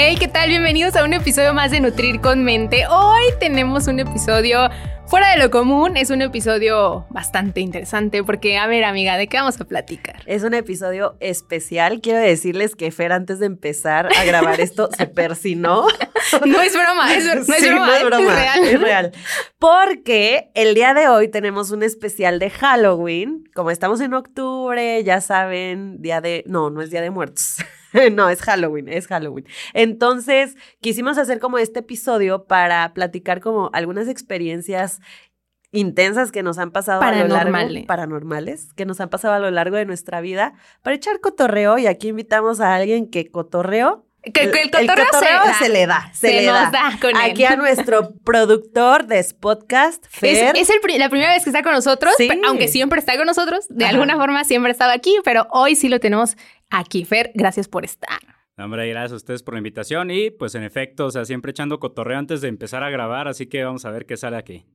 Hey, ¿qué tal? Bienvenidos a un episodio más de Nutrir con Mente. Hoy tenemos un episodio fuera de lo común. Es un episodio bastante interesante porque, a ver, amiga, ¿de qué vamos a platicar? Es un episodio especial. Quiero decirles que Fer, antes de empezar a grabar esto, se persinó. No es broma, es, no es Sí, broma, no es broma, real. es real. Porque el día de hoy tenemos un especial de Halloween. Como estamos en octubre, ya saben, día de. No, no es día de muertos. No, es Halloween, es Halloween. Entonces, quisimos hacer como este episodio para platicar como algunas experiencias intensas que nos han pasado a lo largo Paranormales. que nos han pasado a lo largo de nuestra vida para echar cotorreo y aquí invitamos a alguien que cotorreo Que, que el cotorreo, se, le da, se, Se le nos da. da con Aquí él. a nuestro productor de podcast, Es, Fer. es el la primera vez que está con nosotros, Sí. aunque siempre está con nosotros, de Ajá. alguna forma siempre ha estado aquí, pero hoy sí lo tenemos aquí. Fer, gracias por estar. Hombre, gracias a ustedes por la invitación y pues en efecto, o sea, siempre echando cotorreo antes de empezar a grabar, así que vamos a ver qué sale aquí.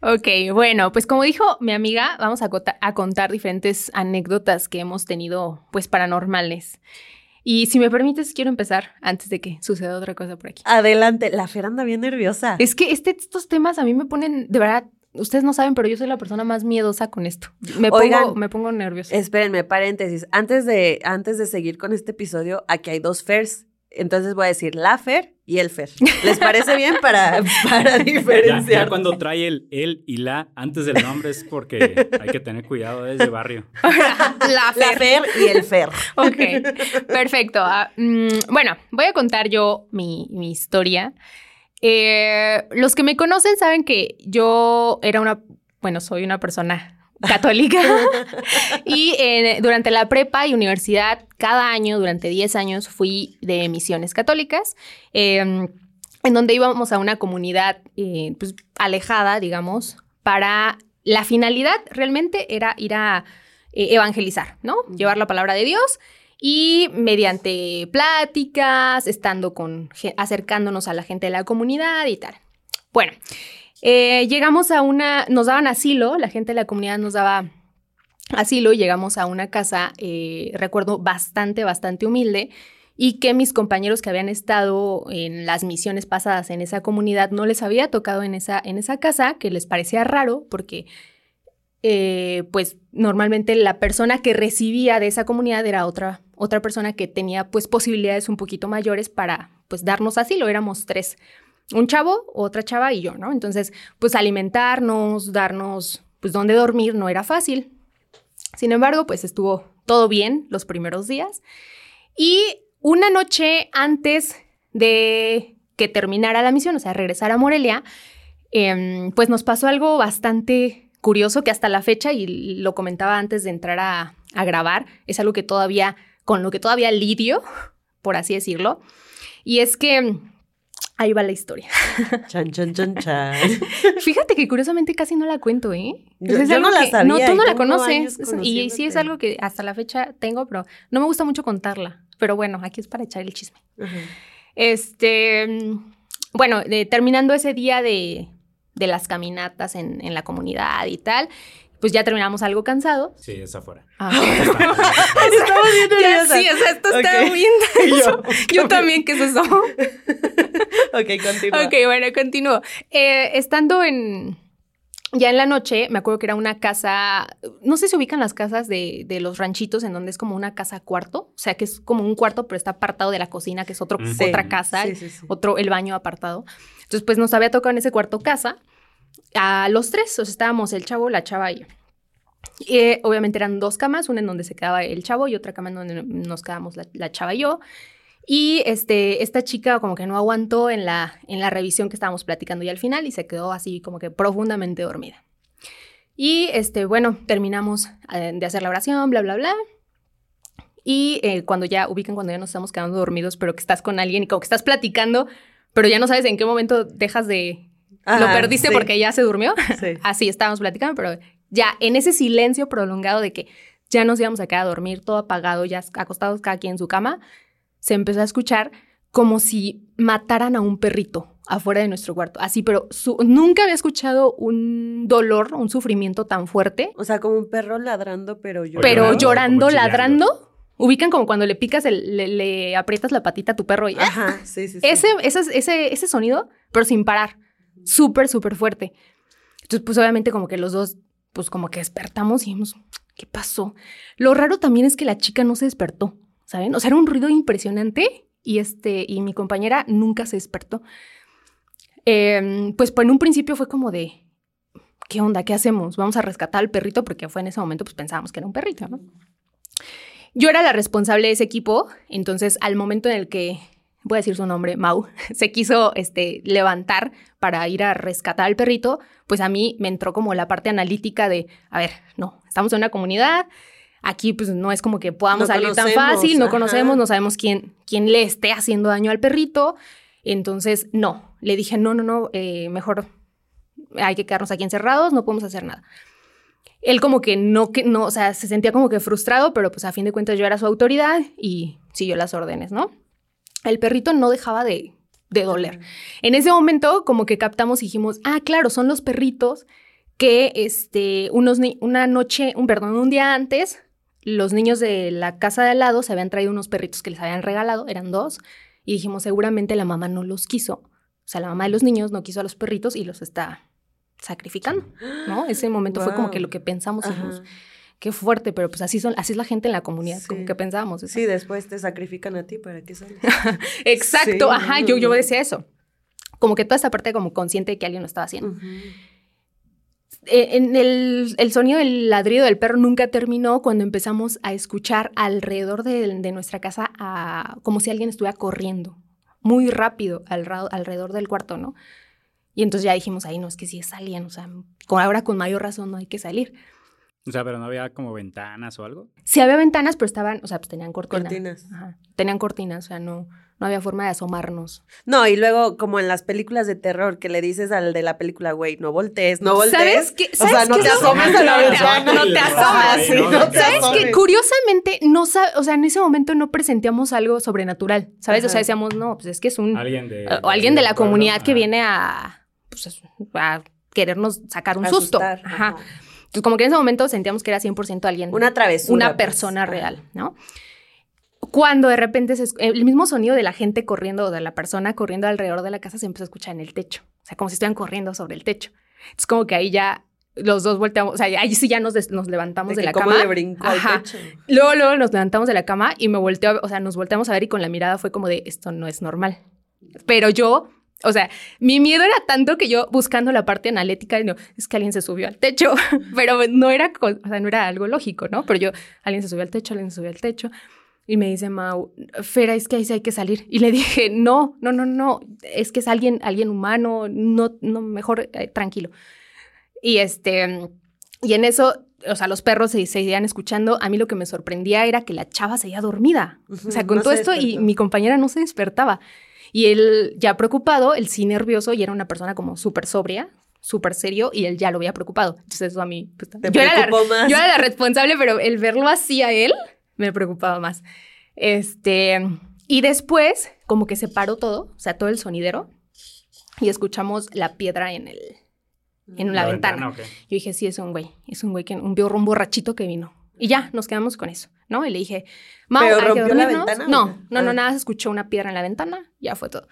Ok, bueno, pues como dijo mi amiga, vamos a contar diferentes anécdotas que hemos tenido, pues paranormales. Y si me permites, quiero empezar antes de que suceda otra cosa por aquí. Adelante, la Fer anda bien nerviosa. Es que este, estos temas a mí me ponen, de verdad, ustedes no saben, pero yo soy la persona más miedosa con esto. Me, Oigan, pongo, me pongo nerviosa. Espérenme, paréntesis. Antes de, antes de seguir con este episodio, aquí hay dos Fers. Entonces voy a decir la Fer y el Fer. ¿Les parece bien para, para diferenciar? ya cuando trae el él y la antes del nombre es porque hay que tener cuidado desde barrio. la La Fer y el Fer. Ok, perfecto. Ah, mm, bueno, voy a contar yo mi, mi historia. Eh, los que me conocen saben que yo era una, bueno, soy una persona católica y eh, durante la prepa y universidad, cada año, durante 10 años, fui de misiones católicas. eh, en donde íbamos a una comunidad eh, pues, alejada, digamos, para la finalidad realmente era ir a evangelizar, ¿no? Llevar la palabra de Dios y mediante pláticas, estando con, acercándonos a la gente de la comunidad y tal. Bueno, eh, llegamos a una, nos daban asilo, la gente de la comunidad nos daba asilo llegamos a una casa, eh, recuerdo, bastante, bastante humilde y que mis compañeros que habían estado en las misiones pasadas en esa comunidad no les había tocado en esa, en esa casa, que les parecía raro porque eh, pues normalmente la persona que recibía de esa comunidad era otra, otra persona que tenía pues posibilidades un poquito mayores para pues darnos asilo, éramos tres, un chavo, otra chava y yo, ¿no? Entonces pues alimentarnos, darnos pues dónde dormir no era fácil. Sin embargo pues estuvo todo bien los primeros días y una noche antes de que terminara la misión, o sea, regresar a Morelia, em, pues nos pasó algo bastante curioso que hasta la fecha, y lo comentaba antes de entrar a, a grabar, es algo que todavía, con lo que todavía lidio, por así decirlo, y es que ahí va la historia. Chan, chan, chan, chan. Fíjate que curiosamente casi no la cuento, ¿eh? Yo- es yo algo no la que- sabía No, tú no la conoces. Es- Y sí es algo que hasta la fecha tengo, pero no me gusta mucho contarla. Pero bueno, aquí es para echar el chisme. Este, mm, bueno, de- terminando ese día de, de las caminatas en, en la comunidad y tal, pues ya terminamos algo cansado. Sí, es afuera. Estaba bien Ya, nerviosa. sí, o sea, esto está muy intenso. yo, Yo también, ¿qué es eso? Ok, continúa. ok, bueno, continúo. Eh, estando en... Ya en la noche, me acuerdo que era una casa, no sé si se ubican las casas de, de los ranchitos en donde es como una casa cuarto, o sea que es como un cuarto pero está apartado de la cocina, que es otro, Sí. otra casa, Sí, sí, sí. otro, el baño apartado. Entonces, pues nos había tocado en ese cuarto casa a los tres, o sea, estábamos el chavo, la chava y yo. Y, eh, obviamente eran dos camas, una en donde se quedaba el chavo y otra cama en donde nos quedábamos la, chava y yo. Y este, esta chica como que no aguantó en la, en la revisión que estábamos platicando y al final y se quedó así como que profundamente dormida. Y este, bueno, terminamos eh, de hacer la oración, bla, bla, bla. Y eh, cuando ya ubican, cuando ya nos estamos quedando dormidos, pero que estás con alguien y como que estás platicando, pero ya no sabes en qué momento dejas de... lo perdiste sí. porque ya se durmió. Sí. Así estábamos platicando, pero ya en ese silencio prolongado de que ya nos íbamos a quedar a dormir, todo apagado, ya acostados cada quien en su cama, se empezó a escuchar como si mataran a un perrito afuera de nuestro cuarto. Así, pero su- nunca había escuchado un dolor, un sufrimiento tan fuerte, O sea, como un perro ladrando, pero yo. pero llorando, llorando, ladrando. Ubican como cuando le picas, el- le, le aprietas la patita a tu perro y. Ajá, sí, sí, sí. ese, ese, ese, ese sonido, pero sin parar. Súper, súper fuerte. Entonces, pues obviamente como que los dos, pues como que despertamos y dijimos, ¿qué pasó? Lo raro también es que la chica no se despertó, ¿saben? O sea, era un ruido impresionante y, este, y mi compañera nunca se despertó. Eh, pues, pues en un principio fue como de, ¿qué onda? ¿Qué hacemos? Vamos a rescatar al perrito porque fue en ese momento, pues pensábamos que era un perrito, ¿no? Yo era la responsable de ese equipo, entonces al momento en el que, voy a decir su nombre, Mau, se quiso este, levantar para ir a rescatar al perrito, pues a mí me entró como la parte analítica de, a ver, no, estamos en una comunidad, aquí pues no es como que podamos No salir tan fácil, no ajá. conocemos, no sabemos quién, quién le esté haciendo daño al perrito, entonces no, le dije, no, no, no, eh, mejor hay que quedarnos aquí encerrados, no podemos hacer nada. Él como que no, que no, o sea, se sentía como que frustrado, pero pues a fin de cuentas yo era su autoridad y siguió las órdenes, ¿no? El perrito no dejaba de, de doler. En ese momento como que captamos y dijimos, ah, claro, son los perritos que este, unos una noche, un perdón, un día antes, los niños de la casa de al lado se habían traído unos perritos que les habían regalado, eran dos, y dijimos, seguramente la mamá no los quiso, o sea, la mamá de los niños no quiso a los perritos y los está sacrificando, ¿no? Ese momento fue como que lo que pensamos, dijimos, qué fuerte, pero pues así son, así es la gente en la comunidad, como que pensábamos. eso. Sí, después te sacrifican a ti para que salgas. Exacto, Sí, ajá, yo, yo decía eso. Como que toda esta parte como consciente de que alguien lo estaba haciendo. Eh, en el, el sonido del ladrido del perro nunca terminó cuando empezamos a escuchar alrededor de, de nuestra casa a- como si alguien estuviera corriendo muy rápido al alrededor del cuarto, ¿no? Y entonces ya dijimos, ahí no, es que si es alguien, o sea, con, ahora con mayor razón no hay que salir. O sea, pero no había como ventanas o algo. Sí había ventanas, pero estaban, o sea, pues tenían cortinas. Cortinas. Ajá, tenían cortinas, o sea, no, no había forma de asomarnos. No, y luego, como en las películas de terror, que le dices al de la película, güey, no voltees, no voltees. ¿Sabes qué? O sea, ¿Sabes no qué te asomes a la No te- ventana. no te asomas, sí, sí, no no te ¿Sabes que curiosamente no sabe, o sea, en ese momento no presentíamos algo sobrenatural, ¿sabes? O sea, decíamos, no, pues es que es un Alguien de. o alguien de la comunidad que viene a, pues, a querernos sacar un susto. Ajá. ajá. Entonces, como que en ese momento sentíamos que era 100% alguien, Una travesura. una pues. persona real, ¿no? Cuando de repente se esc- el mismo sonido de la gente corriendo o de la persona corriendo alrededor de la casa se empezó a escuchar en el techo. O sea, como si estuvieran corriendo sobre el techo. Es como que ahí ya los dos volteamos, o sea, ahí sí ya nos, des- nos levantamos de, que la cama. le brincó al Ajá. techo. Luego, luego nos levantamos de la cama y me volteó, a- o sea, nos volteamos a ver y con la mirada fue como de esto no es normal. Pero yo, o sea, mi miedo era tanto que yo buscando la parte analítica, no, es que alguien se subió al techo, pero no era, o sea, no era algo lógico, ¿no? Pero yo, alguien se subió al techo, alguien se subió al techo. Y me dice Mau, Fera, es que ahí sí hay que salir. Y le dije, no, no, no, no, es que es alguien, alguien humano, no, no, mejor eh, tranquilo. Y este, y en eso, o sea, los perros se, se seguían escuchando. A mí lo que me sorprendía era que la chava seguía dormida. O sea, con no todo se esto y mi compañera no se despertaba. Y él ya preocupado, él sí nervioso y era una persona como súper sobria, súper serio y él ya lo había preocupado. Entonces eso a mí... pues, Te yo, era la, preocupó más. yo era la responsable, pero el verlo así a él me preocupaba más. Este, y después como que se paró todo, o sea, todo el sonidero y escuchamos la piedra en el en la, ventana. Yo dije, sí, es un güey, es un güey que un, un borrachito que vino. Y ya, nos quedamos con eso, ¿no? Y le dije, Mau, ¿Pero hay que rompió la ventana No, no, no, Ah. nada, se escuchó una piedra en la ventana, ya fue todo.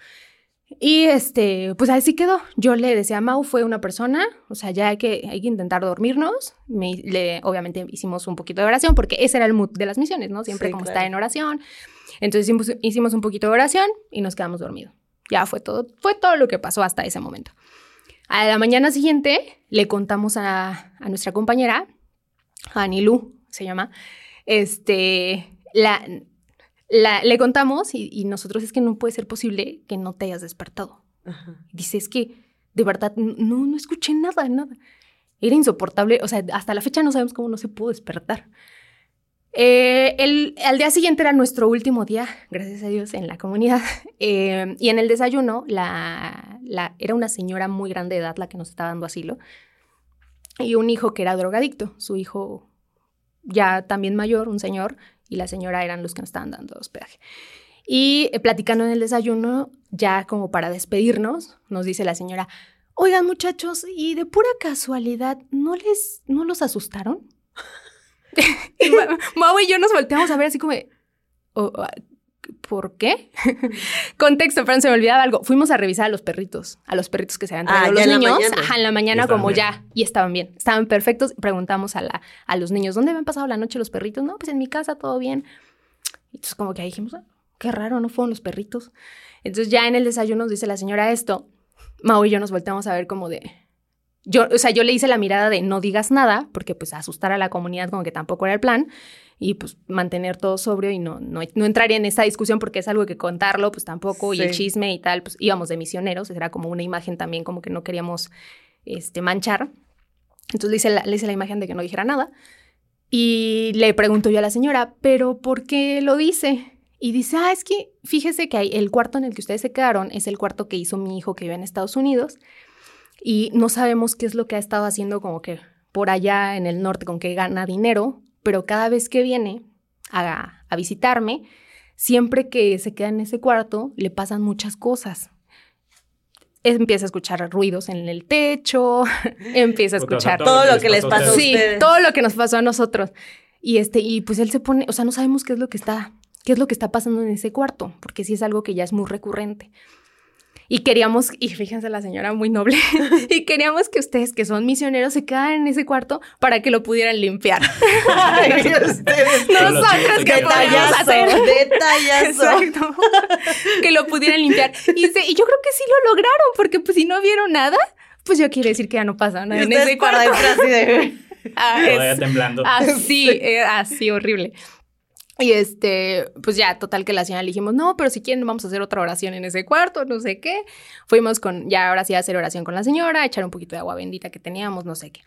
Y este, pues así quedó. Yo le decía a Mau, fue una persona, o sea, ya hay que, hay que intentar dormirnos. Me, le, obviamente hicimos un poquito de oración, porque ese era el mood de las misiones, ¿no? Siempre Sí, como claro. estar en oración. Entonces hicimos, hicimos un poquito de oración y nos quedamos dormidos. Ya fue todo, fue todo lo que pasó hasta ese momento. A la mañana siguiente le contamos a, a nuestra compañera, a Anilú se llama, este, la, la- le contamos y, y nosotros es que no puede ser posible que no te hayas despertado. Ajá. Dice, es que de verdad no, no escuché nada, nada. Era insoportable, o sea, hasta la fecha no sabemos cómo no se pudo despertar. Eh, el, al día siguiente era nuestro último día, gracias a Dios, en la comunidad. Eh, y en el desayuno, la, la, era una señora muy grande de edad la que nos estaba dando asilo. Y un hijo que era drogadicto. Su hijo ya también mayor, un señor, y la señora eran los que nos estaban dando hospedaje. Y eh, platicando en el desayuno, ya como para despedirnos, nos dice la señora, oigan muchachos, y de pura casualidad, ¿no les, no los asustaron? y Mau y yo nos volteamos a ver así como, oh, ah, ¿por qué? Contexto, pero se me olvidaba algo. Fuimos a revisar a los perritos, a los perritos que se habían traído Ah, los ya en la niños. Ajá, en la mañana como bien. ya, y estaban bien, estaban perfectos. Preguntamos a, la, a los niños, ¿dónde habían pasado la noche los perritos? No, pues en mi casa todo bien. Entonces como que ahí dijimos, "Ah, qué raro, no fueron los perritos. Entonces ya en el desayuno nos dice la señora esto. Mau y yo nos volteamos a ver como de... Yo, o sea, yo le hice la mirada de no digas nada, porque pues asustar a la comunidad como que tampoco era el plan, y pues mantener todo sobrio y no, no, no entraría en esta discusión porque es algo que contarlo, pues tampoco, y el chisme y tal, pues íbamos de misioneros, era como una imagen también como que no queríamos este, manchar. Entonces le hice, la, le hice la imagen de que no dijera nada. Y le pregunto yo a la señora, ¿pero por qué lo dice? Y dice, ah, es que fíjese que hay- el cuarto en el que ustedes se quedaron es el cuarto que hizo mi hijo que vive en Estados Unidos. Y no sabemos qué es lo que ha estado haciendo como que por allá en el norte, con que gana dinero, pero cada vez que viene a, a visitarme, siempre que se queda en ese cuarto, le pasan muchas cosas. Empieza a escuchar ruidos en el techo, empieza a escuchar todo lo que les pasó a ustedes. Sí, todo lo que nos pasó a nosotros. Y este, y pues él se pone, o sea, no sabemos qué es lo que está, qué es lo que está pasando en ese cuarto, porque sí es algo que ya es muy recurrente. Y queríamos, y fíjense la señora muy noble, y queríamos que ustedes que son misioneros se quedaran en ese cuarto para que lo pudieran limpiar. Ay, ustedes. Nosotros que podíamos Detallazo, hacer. detallazo. Exacto. que lo pudieran limpiar. Y, se- y yo creo que sí lo lograron, porque pues si no vieron nada, pues yo quiere decir que ya no pasa nada en ese cuarto. así de... Ah, Todavía es- temblando. Así, eh, así horrible. Y este, pues ya, total que la señora le dijimos, no, pero si quieren vamos a hacer otra oración en ese cuarto, no sé qué. Fuimos con, ya ahora sí a hacer oración con la señora, echar un poquito de agua bendita que teníamos, no sé qué.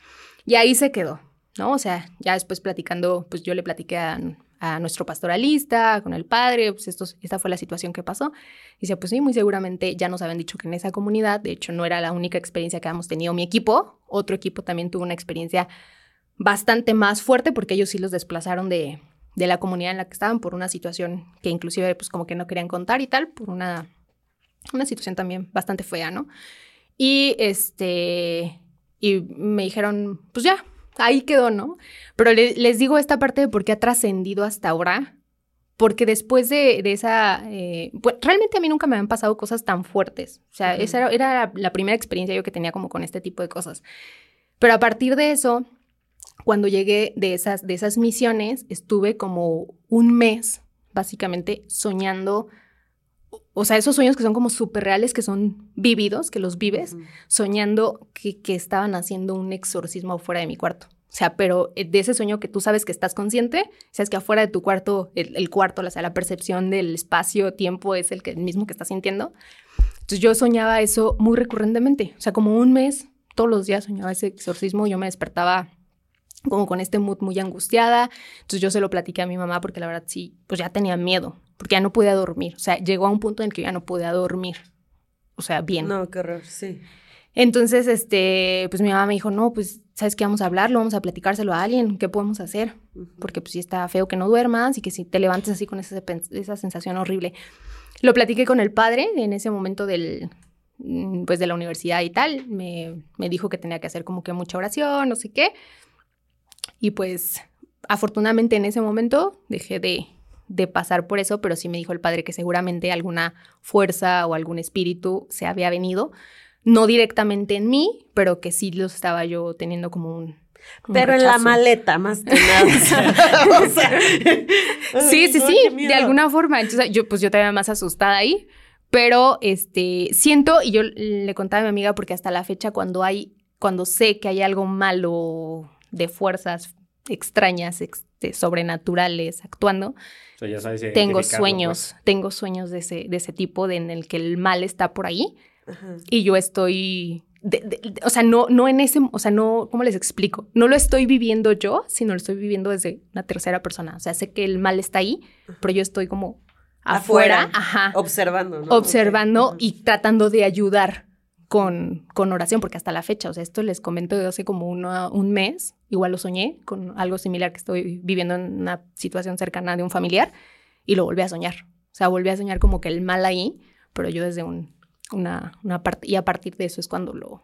Y ahí se quedó, ¿no? O sea, ya después platicando, pues yo le platiqué a, a nuestro pastoralista, con el padre, pues esto, esta fue la situación que pasó. Y dice, pues sí, muy seguramente ya nos habían dicho que en esa comunidad, de hecho no era la única experiencia que habíamos tenido mi equipo, otro equipo también tuvo una experiencia bastante más fuerte porque ellos sí los desplazaron de, de la comunidad en la que estaban por una situación que inclusive pues como que no querían contar y tal, por una, una situación también bastante fea, ¿no? Y este, y me dijeron, pues ya, ahí quedó, ¿no? Pero le- les digo esta parte de por qué ha trascendido hasta ahora, porque después de, de esa, eh, pues, realmente a mí nunca me habían pasado cosas tan fuertes, o sea, esa era, era la, la primera experiencia yo que tenía como con este tipo de cosas. Pero a partir de eso, cuando llegué de esas, de esas misiones, estuve como un mes, básicamente, soñando, o- sea, esos sueños que son como súper reales, que son vividos, que los vives, soñando que, que estaban haciendo un exorcismo fuera de mi cuarto. O sea, pero eh, de ese sueño que tú sabes que estás consciente, sabes que afuera de tu cuarto, el, el cuarto, o sea, la percepción del espacio-tiempo es el, que, el mismo que estás sintiendo. Entonces yo soñaba eso muy recurrentemente, o sea, como un mes, todos los días soñaba ese exorcismo, yo me despertaba como con este mood muy angustiada. Entonces yo se lo platiqué a mi mamá porque la verdad sí, pues ya tenía miedo, porque ya no podía dormir. O sea, llegó a un punto en el que ya no podía dormir. O sea, bien. No, qué horror, sí. Entonces, este, pues mi mamá me dijo, no, pues, ¿sabes qué? Vamos a hablarlo, vamos a platicárselo a alguien, ¿qué podemos hacer? Porque pues sí está feo que no duermas y que si te levantes así con esa, esa sensación horrible. Lo platiqué con el padre en ese momento del, mm, pues de la universidad y tal. Me, me dijo que tenía que hacer como que mucha oración, no sé qué. Y pues afortunadamente en ese momento dejé de, de pasar por eso, pero sí me dijo el padre que seguramente alguna fuerza o algún espíritu se había venido, no directamente en mí, pero que sí lo estaba yo teniendo como un... Pero en la maleta, más que nada. O sea, Sí, sí, sí, de alguna forma. Entonces yo pues yo estaba más asustada ahí, pero este siento y yo le contaba a mi amiga porque hasta la fecha cuando hay cuando sé que hay algo malo de fuerzas extrañas, ex- de sobrenaturales actuando, O sea, ya sabes tengo identificarlo, sueños, tengo sueños de ese de ese tipo de en el que el mal está por ahí Ajá. y yo estoy de- de- de- o sea, no, no en ese, o sea, no, ¿cómo les explico? No lo estoy viviendo yo, sino lo estoy viviendo desde una tercera persona. O sea, sé que el mal está ahí, pero yo estoy como afuera, Afuera. ajá, Observando, ¿no? observando Ok. y tratando de ayudar con, con oración, porque hasta la fecha, o sea, esto les comento de hace como una- un mes, igual lo soñé con algo similar que estoy viviendo en una situación cercana de un familiar y lo volví a soñar. O sea, volví a soñar como que el mal ahí, pero yo desde un, una, una parte, y a partir de eso es cuando lo,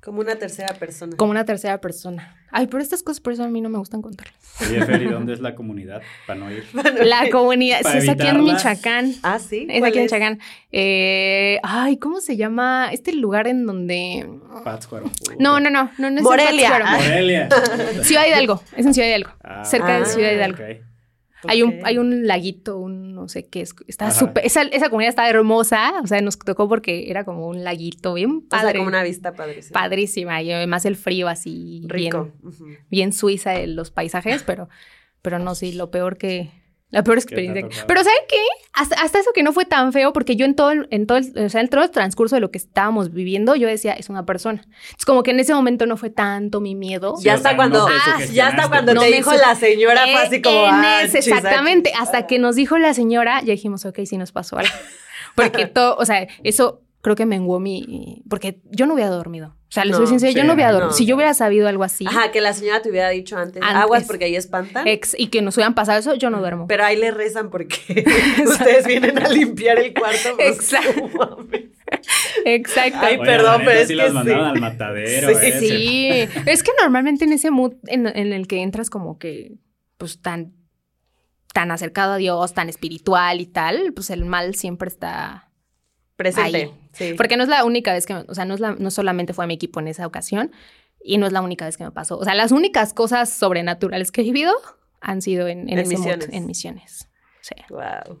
Como una tercera persona. como una tercera persona. Ay, pero estas cosas por eso a mí no me gustan contarlas. Oye, Fer, ¿y dónde es la comunidad? Para no ir. La comunidad, sí, es aquí en. Michoacán. Ah, sí. Es ¿Cuál aquí en Michoacán. Eh, ay, ¿cómo se llama? Este lugar en donde. Pátzcuaro. No, no, no, no, no es en Morelia. Pátzcuaro. Morelia. Ciudad Hidalgo, es en Ciudad Hidalgo, Ah, cerca de Ah, Ciudad Hidalgo. Hay un, hay un laguito, un no sé qué es. Está súper. Esa, esa comunidad está hermosa. O sea, nos tocó porque era como un laguito bien O sea, padre. como una vista padrísima. Padrísima. Y además el frío así. Rico. Bien, Ujú. bien suiza en los paisajes, pero, pero no, sí, lo peor que. La peor experiencia. Pero ¿saben qué? Hasta, hasta eso que no fue tan feo, porque yo en todo, el- en todo, el, o sea, en todo el transcurso de lo que estábamos viviendo, yo decía, es una persona. Es como que en ese momento no fue tanto mi miedo. Sí, ya sea, cuando, no ah, ya sugestionaste, cuando te dijo la señora, fue así como, En ah, ese, exactamente. Hasta que nos dijo la señora, ya dijimos, ok, sí nos pasó algo. Porque todo, o sea, eso creo que menguó mi. Porque yo no hubiera dormido. O sea, les No, soy sincera, yo no hubiera no. dormido. Si yo hubiera sabido algo así, Ajá, que la señora te hubiera dicho antes, Antes. aguas porque ahí espantan. ex, y que nos hubieran pasado eso, yo no duermo. Pero ahí le rezan porque ustedes vienen a limpiar el cuarto. pues, Exacto. Exacto. Ay, Oye, perdón, pero es sí que las mandaban sí. al matadero. Sí, ¿eh? Sí, es que normalmente en ese mood en, en el que entras como que, pues tan, tan acercado a Dios, tan espiritual y tal, pues el mal siempre está Presente. Ahí. Sí. Porque no es la única vez que, me- o sea, no, es la- no solamente fue a mi equipo en esa ocasión y no es la única vez que me pasó. O sea, las únicas cosas sobrenaturales que he vivido han sido en, en En ese mood, misiones. en misiones. Sí, Wow.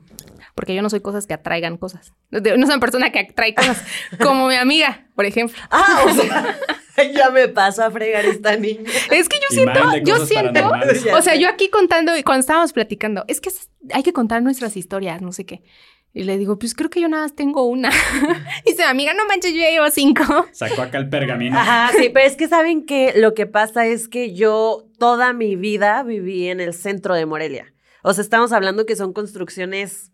porque yo no soy cosas que atraigan cosas. No soy una persona que atrae cosas, como mi amiga, por ejemplo. Ah, o sea, ya me paso a fregar esta niña. Es que yo siento, yo siento, o sea, yo aquí contando y cuando estábamos platicando, es que hay que contar nuestras historias, no sé qué. Y le digo, pues creo que yo nada más tengo una. y dice, amiga, no manches, yo ya llevo cinco. Sacó acá el pergamino. Ajá, sí, pero es que saben que lo que pasa es que yo toda mi vida viví en el centro de Morelia. O sea, estamos hablando que son construcciones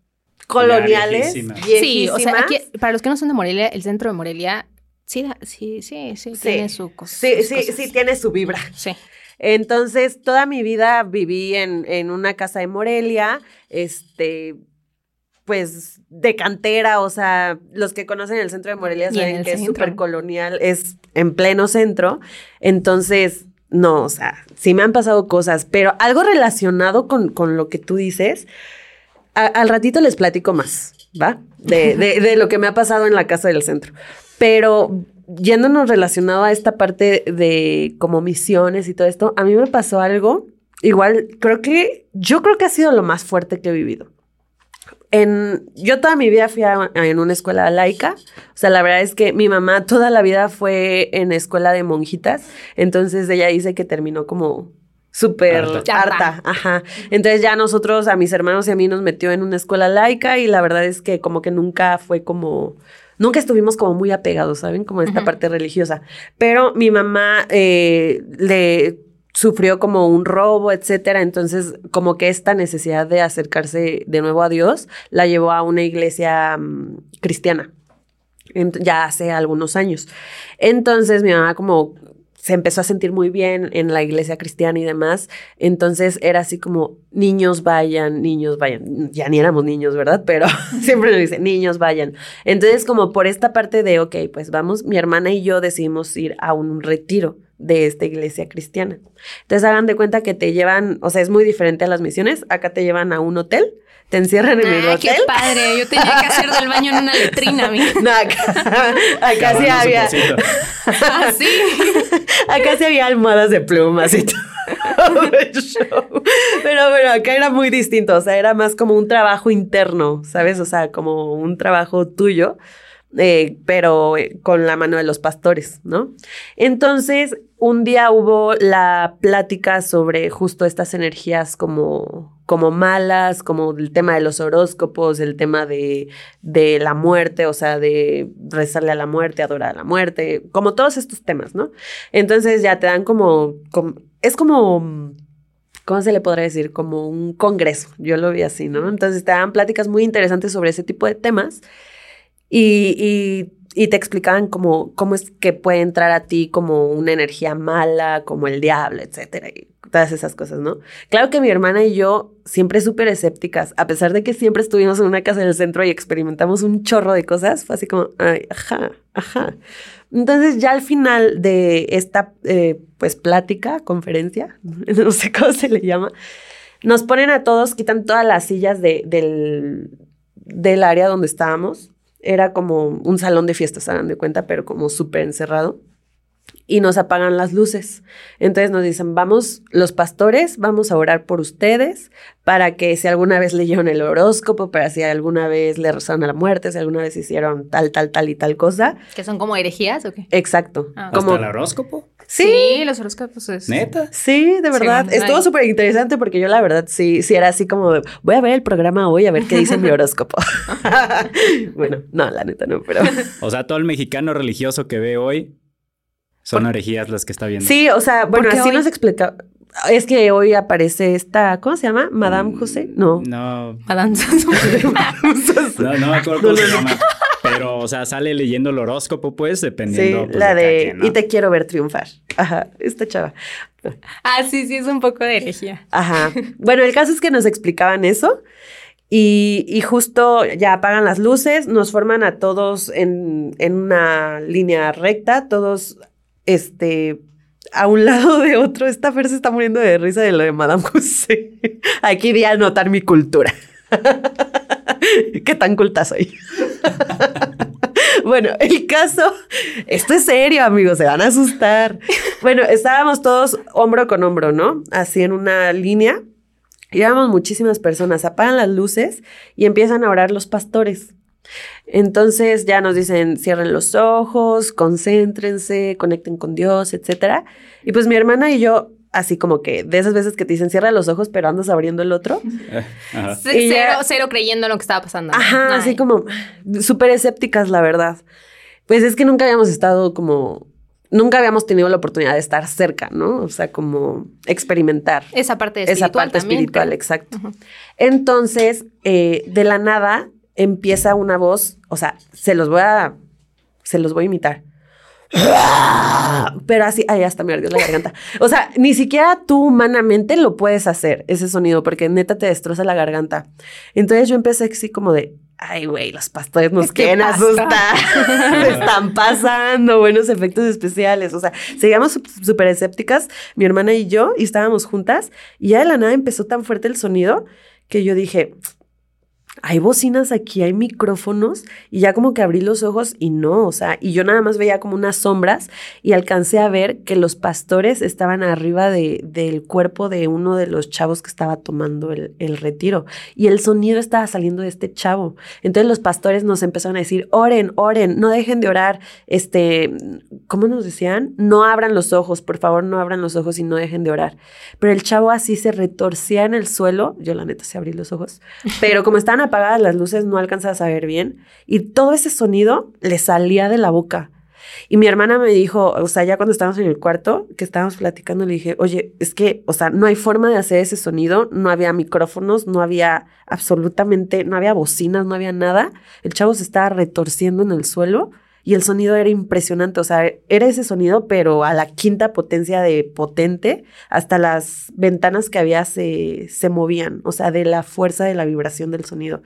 coloniales. viejísimas. Sí, o sea, aquí, para los que no son de Morelia, el centro de Morelia, sí, da- sí, sí, sí, Sí. tiene su cosa. Sí, sí, cosas. sí, tiene su vibra. Sí. Entonces, toda mi vida viví en, en una casa de Morelia, este, pues de cantera, o sea, los que conocen el centro de Morelia saben que es súper colonial, es en pleno centro. Entonces, no, o sea, sí me han pasado cosas, pero algo relacionado con, con lo que tú dices, a- al ratito les platico más, ¿va? De, de- de lo que me ha pasado en la casa del centro. Pero yéndonos relacionado a esta parte de como misiones y todo esto, a mí me pasó algo, igual, creo que, yo creo que ha sido lo más fuerte que he vivido. En, yo toda mi vida fui a- en una escuela laica, o sea, la verdad es que mi mamá toda la vida fue en escuela de monjitas, entonces ella dice que terminó como súper Harta. harta. ajá. Entonces ya nosotros, a mis hermanos y a mí nos metió en una escuela laica y la verdad es que como que nunca fue como, nunca estuvimos como muy apegados, ¿saben? Como esta parte religiosa. Pero mi mamá eh, le sufrió como un robo, etcétera. Entonces, como que esta necesidad de acercarse de nuevo a Dios la llevó a una iglesia mm, cristiana. Ya hace algunos años. Entonces, mi mamá como se empezó a sentir muy bien en la iglesia cristiana y demás. Entonces era así como, niños vayan, niños vayan. Ya ni éramos niños, ¿verdad? Pero siempre nos dice, niños vayan. Entonces como por esta parte de, ok, pues vamos, mi hermana y yo decidimos ir a un retiro de esta iglesia cristiana. Entonces hagan de cuenta que te llevan, o sea, es muy diferente a las misiones. Acá te llevan a un hotel, te encierran en el Ay, hotel. qué padre. Yo tenía que hacer del baño en una letrina, amiga. No, acá, acá sí había, pocito. Así. acá sí había almohadas de plumas y todo. Pero bueno, acá era muy distinto, o sea, era más como un trabajo interno, ¿sabes? O sea, como un trabajo tuyo, eh, pero eh, con la mano de los pastores, ¿no? Entonces, un día hubo la plática sobre justo estas energías como, como malas, como el tema de los horóscopos, el tema de, de la muerte, o sea, de rezarle a la muerte, adorar a la muerte, como todos estos temas, ¿no? Entonces ya te dan como, como es como ¿cómo se le podría decir? Como un congreso, yo lo vi así, ¿no? Entonces te dan pláticas muy interesantes sobre ese tipo de temas y, y, y, te explicaban cómo, cómo es que puede entrar a ti como una energía mala, como el diablo, etcétera, y todas esas cosas, ¿no? Claro que mi hermana y yo siempre súper escépticas, a pesar de que siempre estuvimos en una casa del centro y experimentamos un chorro de cosas, fue así como, ajá, ajá. Entonces ya al final de esta eh, pues plática, conferencia, no sé cómo se le llama, nos ponen a todos, quitan todas las sillas de, del, del área donde estábamos. Era como un salón de fiestas, dan de cuenta, pero como súper encerrado y nos apagan las luces. Entonces nos dicen, vamos, los pastores, vamos a orar por ustedes para que si alguna vez leyeron el horóscopo, para si alguna vez le rezaron a la muerte, si alguna vez hicieron tal, tal, tal y tal cosa. ¿Que son como herejías o qué? Exacto. Ah. como, ¿Hasta el horóscopo? Sí, Sí, los horóscopos es... ¿Neta? Sí, de verdad. Sí, Estuvo súper interesante porque yo la verdad sí, sí era así como, de, voy a ver el programa hoy a ver qué dice mi horóscopo. bueno, no, la neta no, pero... O sea, todo el mexicano religioso que ve hoy son herejías las que está viendo. Sí, o sea, bueno, qué así hoy? nos explica. Es que hoy aparece esta, ¿cómo se llama? Madame José. No. No, Madame no, no me acuerdo cómo se llama. Pero, o sea, sale leyendo el horóscopo, pues, Sí, dependiendo. pues, la de quien, ¿no? y te quiero ver triunfar. Ajá, esta chava. Ah, sí, sí, es un poco de herejía. Ajá. Bueno, el caso es que nos explicaban eso y, y justo ya apagan las luces, nos forman a todos en, en una línea recta, todos, este, a un lado de otro. Esta Fer se está muriendo de risa de lo de Madame José. Aquí di a anotar mi cultura. ¿Qué tan culta soy? Bueno, el caso, esto es serio, amigos, se van a asustar. Bueno, estábamos todos hombro con hombro, ¿no? Así en una línea. Y muchísimas personas, apagan las luces y empiezan a orar los pastores. Entonces ya nos dicen, cierren los ojos, concéntrense, conecten con Dios, etcétera. Y pues mi hermana y yo, así como que de esas veces que te dicen, cierra los ojos, pero andas abriendo el otro. Ajá. C- Y ya- Cero, cero creyendo en lo que estaba pasando. Ajá, Ay. así como súper escépticas, la verdad. Pues es que nunca habíamos estado como, nunca habíamos tenido la oportunidad de estar cerca, ¿no? O sea, como experimentar Esa parte espiritual esa parte también, espiritual, creo. exacto. Entonces, eh, de la nada empieza una voz, o sea, se los voy a, se los voy a imitar. Pero así, ay, hasta me ardió la garganta. O sea, ni siquiera tú humanamente lo puedes hacer, ese sonido, porque neta te destroza la garganta. Entonces yo empecé así como de, ay, güey, los pastores nos ¿Qué quieren asustar. Se están pasando buenos efectos especiales. O sea, seguíamos súper escépticas, mi hermana y yo, y estábamos juntas, y ya de la nada empezó tan fuerte el sonido que yo dije, hay bocinas aquí, hay micrófonos, y ya como que abrí los ojos y no, o sea, y yo nada más veía como unas sombras y alcancé a ver que los pastores estaban arriba de, del cuerpo de uno de los chavos que estaba tomando el, el retiro, y el sonido estaba saliendo de este chavo. Entonces los pastores nos empezaron a decir, oren, oren, no dejen de orar, este, ¿cómo nos decían? No abran los ojos, por favor, no abran los ojos y no dejen de orar. Pero el chavo así se retorcía en el suelo, yo la neta sí abrí los ojos, pero como estaban apagadas las luces no alcanzaba a saber bien y todo ese sonido le salía de la boca. Y mi hermana me dijo, o sea, ya cuando estábamos en el cuarto, que estábamos platicando, le dije, oye, es que, o sea, no hay forma de hacer ese sonido, no había micrófonos, no había absolutamente, no había bocinas, no había nada. El chavo se estaba retorciendo en el suelo y el sonido era impresionante, o sea, era ese sonido, pero a la quinta potencia de potente, hasta las ventanas que había se, se movían, o sea, de la fuerza de la vibración del sonido.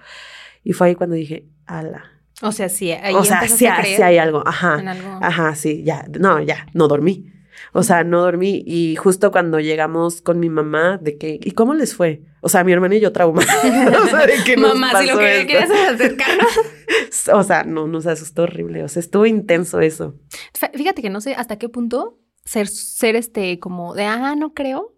Y fue ahí cuando dije, ala. O sea, sí, ahí o sea, sí, a sí creer hay algo, ajá. en algo. Ajá, sí, ya, no, ya, no dormí. O sea, no dormí y justo cuando llegamos con mi mamá, de que, ¿y cómo les fue? O sea, mi hermana y yo traumados. o sea, de que Mamá, si lo que esto. quieres es acercarnos. O sea, no, nos asustó horrible. O sea, estuvo intenso eso. Fí- Fíjate que no sé hasta qué punto ser, ser este como de, ah, no creo,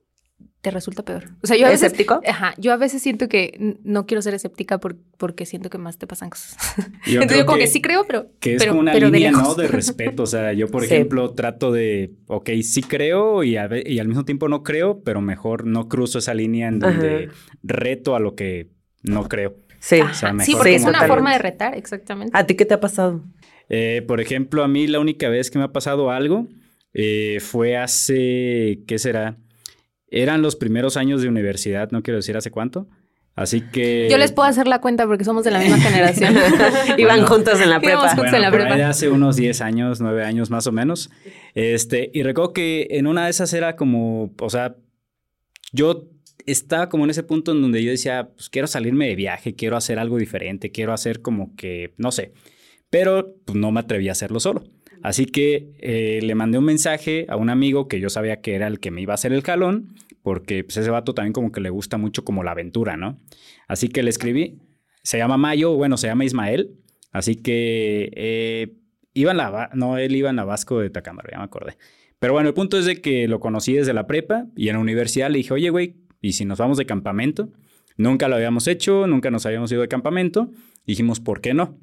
te resulta peor. O sea, yo a veces... ¿Escéptico? Ajá, yo a veces siento que no quiero ser escéptica por- porque siento que más te pasan cosas. Yo Entonces yo como que, sí creo, pero... Que es pero, como una pero de línea, ¿no? De respeto. O sea, yo, por Sí. ejemplo, trato de, ok, sí creo y, a ve- y al mismo tiempo no creo, pero mejor no cruzo esa línea en donde Ajá. reto a lo que no creo. Sí. O sea, sí, porque es una tal. forma de retar, exactamente. ¿A ti qué te ha pasado? Eh, por ejemplo, a mí la única vez que me ha pasado algo eh, fue hace, ¿qué será? Eran los primeros años de universidad, no quiero decir hace cuánto. Así que... Yo les puedo hacer la cuenta porque somos de la misma generación. Iban Bueno. juntos en la Íbamos prepa. juntos. Bueno, en la prepa. hace unos 10 años, 9 años más o menos. Este, y recuerdo que en una de esas era como, o sea, yo estaba como en ese punto en donde yo decía, pues quiero salirme de viaje, quiero hacer algo diferente, quiero hacer como que, no sé, pero pues no me atreví a hacerlo solo. Así que eh, le mandé un mensaje a un amigo que yo sabía que era el que me iba a hacer el jalón, porque pues, ese vato también como que le gusta mucho como la aventura, ¿no? Así que le escribí, se llama Mayo, bueno, se llama Ismael, así que eh, iba en la, no, él iba en la Vasco de Tacámbaro, ya me acordé. Pero bueno, el punto es de que lo conocí desde la prepa y en la universidad le dije, oye, güey, ¿y si nos vamos de campamento? Nunca lo habíamos hecho, nunca nos habíamos ido de campamento. Dijimos, ¿por qué no?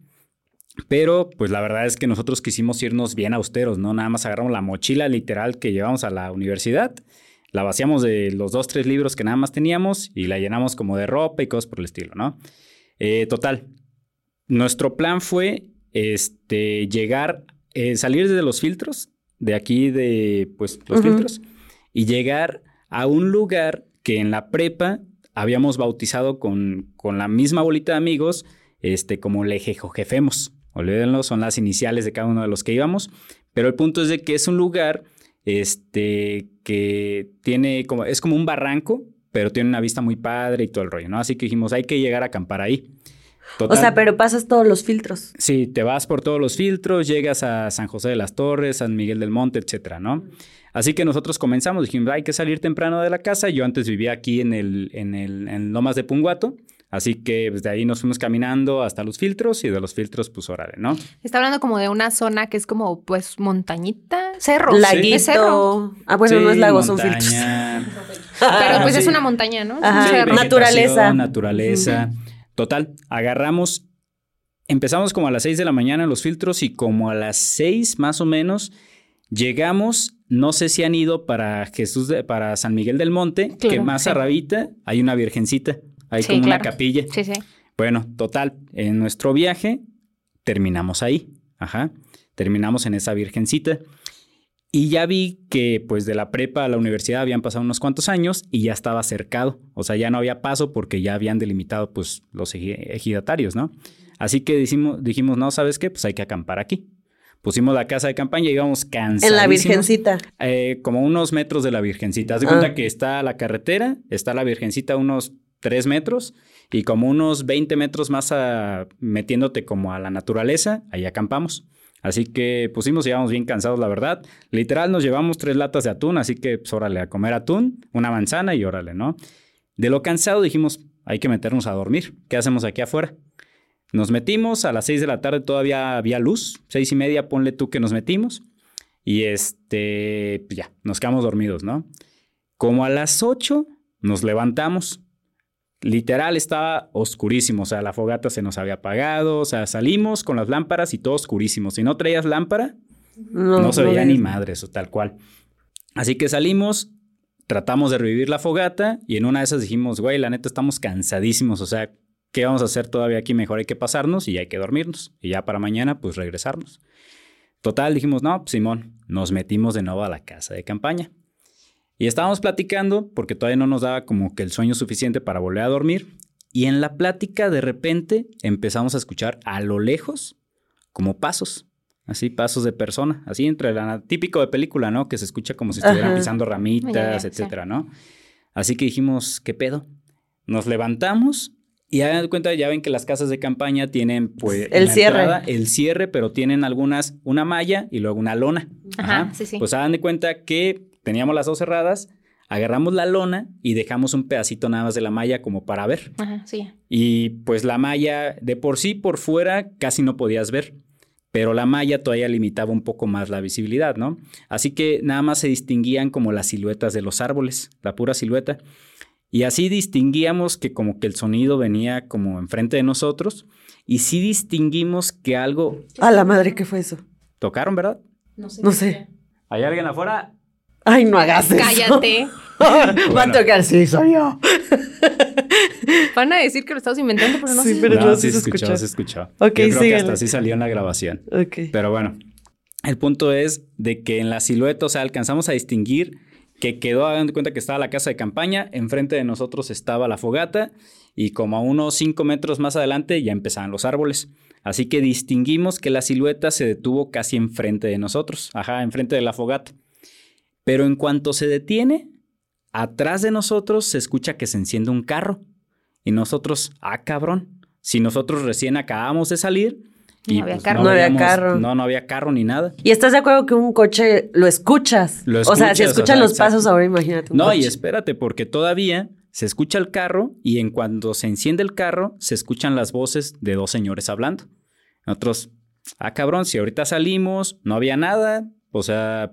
Pero pues la verdad es que nosotros quisimos irnos bien austeros, ¿no? Nada más agarramos la mochila literal que llevamos a la universidad, la vaciamos de los dos, tres libros que nada más teníamos y la llenamos como de ropa y cosas por el estilo, ¿no? Eh, total, nuestro plan fue este, llegar, eh, salir desde los filtros, de aquí de pues los filtros, y llegar a un lugar que en la prepa habíamos bautizado con, con la misma bolita de amigos, este, como le jefemos. Olvídenlo, son las iniciales de cada uno de los que íbamos. Pero el punto es de que es un lugar este, que tiene como, es como un barranco, pero tiene una vista muy padre y todo el rollo, ¿no? Así que dijimos, hay que llegar a acampar ahí. O sea, pero pasas todos los filtros. Sí, te vas por todos los filtros, llegas a San José de las Torres, San Miguel del Monte, etcétera, ¿no? Así que nosotros comenzamos, dijimos, hay que salir temprano de la casa. Yo antes vivía aquí en el, en el, en Lomas de Punguato, así que desde ahí nos fuimos caminando hasta los filtros y de los filtros, pues órale, ¿no? Está hablando como de una zona que es como, pues, montañita, cerro. Laguito. Es cerro. Ah, bueno, no es lago, son filtros. Pero pues sí. es una montaña, ¿no? Ajá. Sí, Naturaleza. Naturaleza. Total, agarramos, empezamos como a las 6 de la mañana en los filtros y como a las 6 más o menos llegamos, no sé si han ido para Jesús, de- para San Miguel del Monte, que más sí. arribita hay una virgencita, hay Sí, como claro. una capilla. Sí, sí. Bueno, total, en nuestro viaje terminamos ahí, ajá, terminamos en esa virgencita. Y ya vi que pues de la prepa a la universidad habían pasado unos cuantos años y ya estaba cercado, o sea, ya no había paso porque ya habían delimitado pues los eji- ejidatarios, ¿no? Así que dijimos, dijimos, no, ¿sabes qué? Pues hay que acampar aquí. Pusimos la casa de campaña y íbamos cansados. En la Virgencita. Eh, como unos metros de la Virgencita. Haz de Ah. cuenta que está la carretera, está la Virgencita unos 3 metros y como unos 20 metros más metiéndote como a la naturaleza, ahí acampamos. Así que pusimos, íbamos bien cansados, la verdad. Literal, nos llevamos tres latas de atún, así que, pues, órale, a comer atún, una manzana y órale, ¿no? De lo cansado dijimos, hay que meternos a dormir. ¿Qué hacemos aquí afuera? Nos metimos, a las 6 de la tarde todavía había luz, seis y media, ponle tú que nos metimos. Y este, pues ya, nos quedamos dormidos, ¿no? Como a las 8 nos levantamos. Literal estaba oscurísimo, o sea, la fogata se nos había apagado, o sea, salimos con las lámparas y todo oscurísimo. Si no traías lámpara, no, se veía ni madre, eso tal cual. Así que salimos, tratamos de revivir la fogata y en una de esas dijimos, güey, la neta estamos cansadísimos, o sea, ¿qué vamos a hacer todavía aquí? Mejor hay que pasarnos y hay que dormirnos. Y ya para mañana, pues regresarnos. Total, dijimos, no, pues, Simón, nos metimos de nuevo a la casa de campaña. Y estábamos platicando porque todavía no nos daba como que el sueño suficiente para volver a dormir. Y en la plática de repente empezamos a escuchar a lo lejos como pasos. Así, pasos de persona, así entre la típico de película, ¿no? Que se escucha como si estuvieran Ajá. pisando ramitas, sí. etcétera, ¿no? Así que dijimos, ¿qué pedo? Nos levantamos y hagan de cuenta, ya ven que las casas de campaña tienen, pues, El cierre. entrada el cierre, pero tienen algunas, una malla y luego una lona. Ajá, sí, sí. Pues hagan de cuenta que teníamos las dos cerradas, agarramos la lona y dejamos un pedacito nada más de la malla como para ver. Ajá, sí. Y pues la malla de por sí por fuera casi no podías ver, pero la malla todavía limitaba un poco más la visibilidad, ¿no? Así que nada más se distinguían como las siluetas de los árboles, la pura silueta. Y así distinguíamos que como que el sonido venía como enfrente de nosotros y sí distinguimos que algo... A la madre, ¿qué fue eso? ¿Tocaron, verdad? No sé. No sé. ¿Hay alguien afuera? Ay, no hagas eso. Cállate. Va a tocar, sí, soy yo. Van a decir que lo estamos inventando, pero no Sí, sé. pero no, sí sí se escuchó, escuchó. se escuchó. Ok, Yo creo que hasta así salió en la grabación. Ok. Pero bueno, el punto es de que en la silueta, o sea, alcanzamos a distinguir que quedó, hagan de cuenta que estaba la casa de campaña, enfrente de nosotros estaba la fogata y como a unos 5 metros más adelante ya empezaban los árboles. Así que distinguimos que la silueta se detuvo casi enfrente de nosotros, ajá, enfrente de la fogata. Pero en cuanto se detiene, atrás de nosotros se escucha que se enciende un carro. Y nosotros, ah, cabrón, si nosotros recién acabamos de salir y No había pues, carro. No había veíamos- carro. No, no había carro ni nada. ¿Y estás de acuerdo que un coche lo escuchas? Lo o sea, si escuchas, o escuchan sea, los exacto. pasos, ahora imagínate un No, y espérate, porque todavía se escucha el carro y en cuando se enciende el carro, se escuchan las voces de dos señores hablando. Nosotros, ah, cabrón, si ahorita salimos, no había nada, o sea,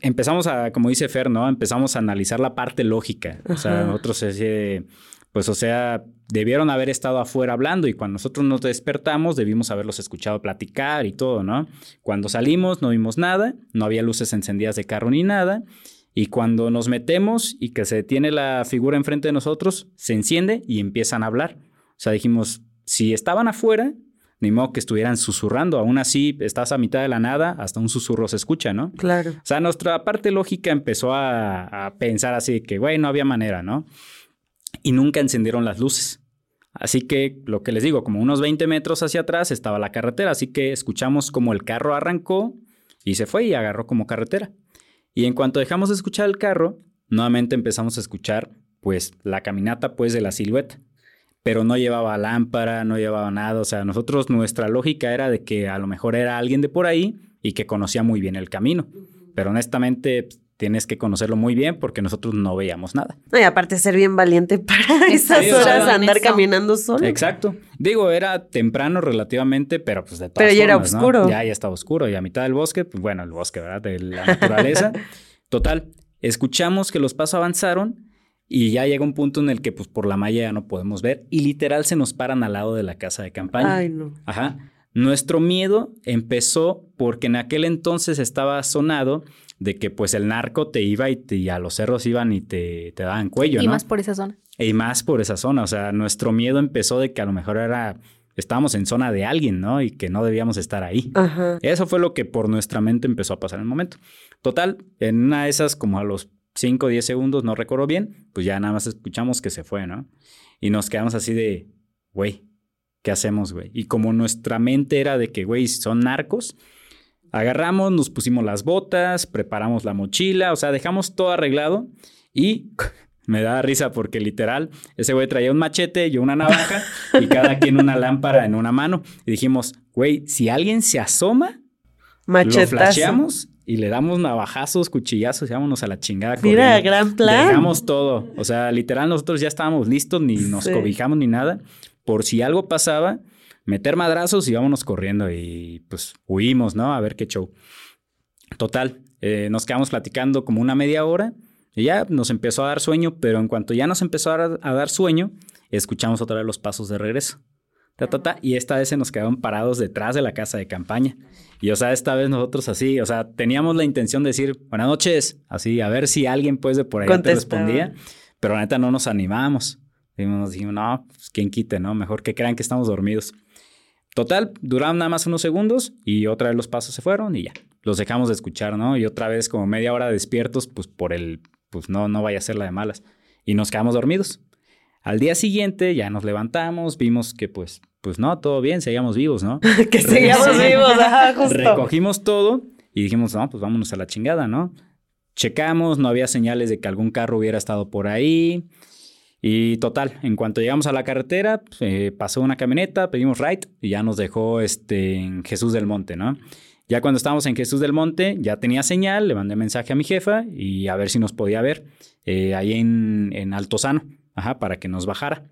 empezamos a, como dice Fer, ¿no? Empezamos a analizar la parte lógica. O sea, nosotros, ese, pues, o sea, debieron haber estado afuera hablando y cuando nosotros nos despertamos, debimos haberlos escuchado platicar y todo, ¿no? Cuando salimos, no vimos nada, no había luces encendidas de carro ni nada. Y cuando nos metemos y que se detiene la figura enfrente de nosotros, se enciende y empiezan a hablar. O sea, dijimos, si estaban afuera, ni modo que estuvieran susurrando. Aún así, estás a mitad de la nada, hasta un susurro se escucha, ¿no? Claro. O sea, nuestra parte lógica empezó a, a pensar así que, güey, no había manera, ¿no? Y nunca encendieron las luces. Así que lo que les digo, como unos 20 metros hacia atrás estaba la carretera, así que escuchamos como el carro arrancó y se fue y agarró como carretera. Y en cuanto dejamos de escuchar el carro, nuevamente empezamos a escuchar pues la caminata pues de la silueta. Pero no llevaba lámpara, no llevaba nada, o sea, nosotros nuestra lógica era de que a lo mejor era alguien de por ahí y que conocía muy bien el camino. Pero honestamente pues, tienes que conocerlo muy bien porque nosotros no veíamos nada. No, y aparte ser bien valiente para esas horas Eso. andar caminando solo. Exacto. Digo, era temprano relativamente, pero pues de todas Pero ya era oscuro. Ya, ya estaba oscuro. Y a mitad del bosque, pues bueno, el bosque, ¿verdad? De la naturaleza. Total, escuchamos que los pasos avanzaron y ya llega un punto en el que pues por la malla ya no podemos ver y literal se nos paran al lado de la casa de campaña. Ay, no. Ajá. Nuestro miedo empezó porque en aquel entonces estaba sonado de que pues el narco te iba y, te- y a los cerros iban y te, te daban cuello, Y ¿no? más por esa zona. Y más por esa zona. O sea, nuestro miedo empezó de que a lo mejor era. Estábamos en zona de alguien, ¿no? Y que no debíamos estar ahí. Ajá. Eso fue lo que por nuestra mente empezó a pasar en el momento. Total, en una de esas, como a los 5 o 10 segundos, no recuerdo bien, pues ya nada más escuchamos que se fue, ¿no? Y nos quedamos así de, güey, ¿qué hacemos, güey? Y como nuestra mente era de que, güey, son narcos, agarramos, nos pusimos las botas, preparamos la mochila, o sea, dejamos todo arreglado y me da risa porque literal, ese güey traía un machete, yo una navaja y cada quien una lámpara en una mano. Y dijimos, güey, si alguien se asoma, lo Machetazo. flasheamos y le damos navajazos, cuchillazos y vámonos a la chingada. Mira, corriendo. gran plan. Dejamos todo. O sea, literal, nosotros ya estábamos listos, ni nos Sí. cobijamos ni nada. Por si algo pasaba, meter madrazos y vámonos corriendo. Y pues huimos, ¿no? A ver qué show. Total, eh, nos quedamos platicando como una media hora y ya nos empezó a dar sueño, pero en cuanto ya nos empezó a dar, a dar sueño, escuchamos otra vez los pasos de regreso. Ta, ta, ta, y esta vez se nos quedaron parados detrás de la casa de campaña. Y o sea, esta vez nosotros así, o sea, teníamos la intención de decir buenas noches, así, a ver si alguien pues de por ahí te respondía, pero la neta no nos animamos. Y nos dijimos, no, pues quién quite, ¿no? Mejor que crean que estamos dormidos. Total, duraron nada más unos segundos y otra vez los pasos se fueron y ya, los dejamos de escuchar, ¿no? Y otra vez como media hora despiertos, pues por el, pues no, no vaya a ser la de malas. Y nos quedamos dormidos. Al día siguiente ya nos levantamos, vimos que pues, pues no, todo bien, seguíamos vivos, ¿no? que seguíamos vivos, ajá, justo. Recogimos todo y dijimos, no, pues vámonos a la chingada, ¿no? Checamos, no había señales de que algún carro hubiera estado por ahí. Y total, en cuanto llegamos a la carretera, pues, eh, pasó una camioneta, pedimos ride y ya nos dejó este, en Jesús del Monte, ¿no? Ya cuando estábamos en Jesús del Monte, ya tenía señal, le mandé mensaje a mi jefa y a ver si nos podía ver eh, ahí en, en Altozano, ajá, para que nos bajara.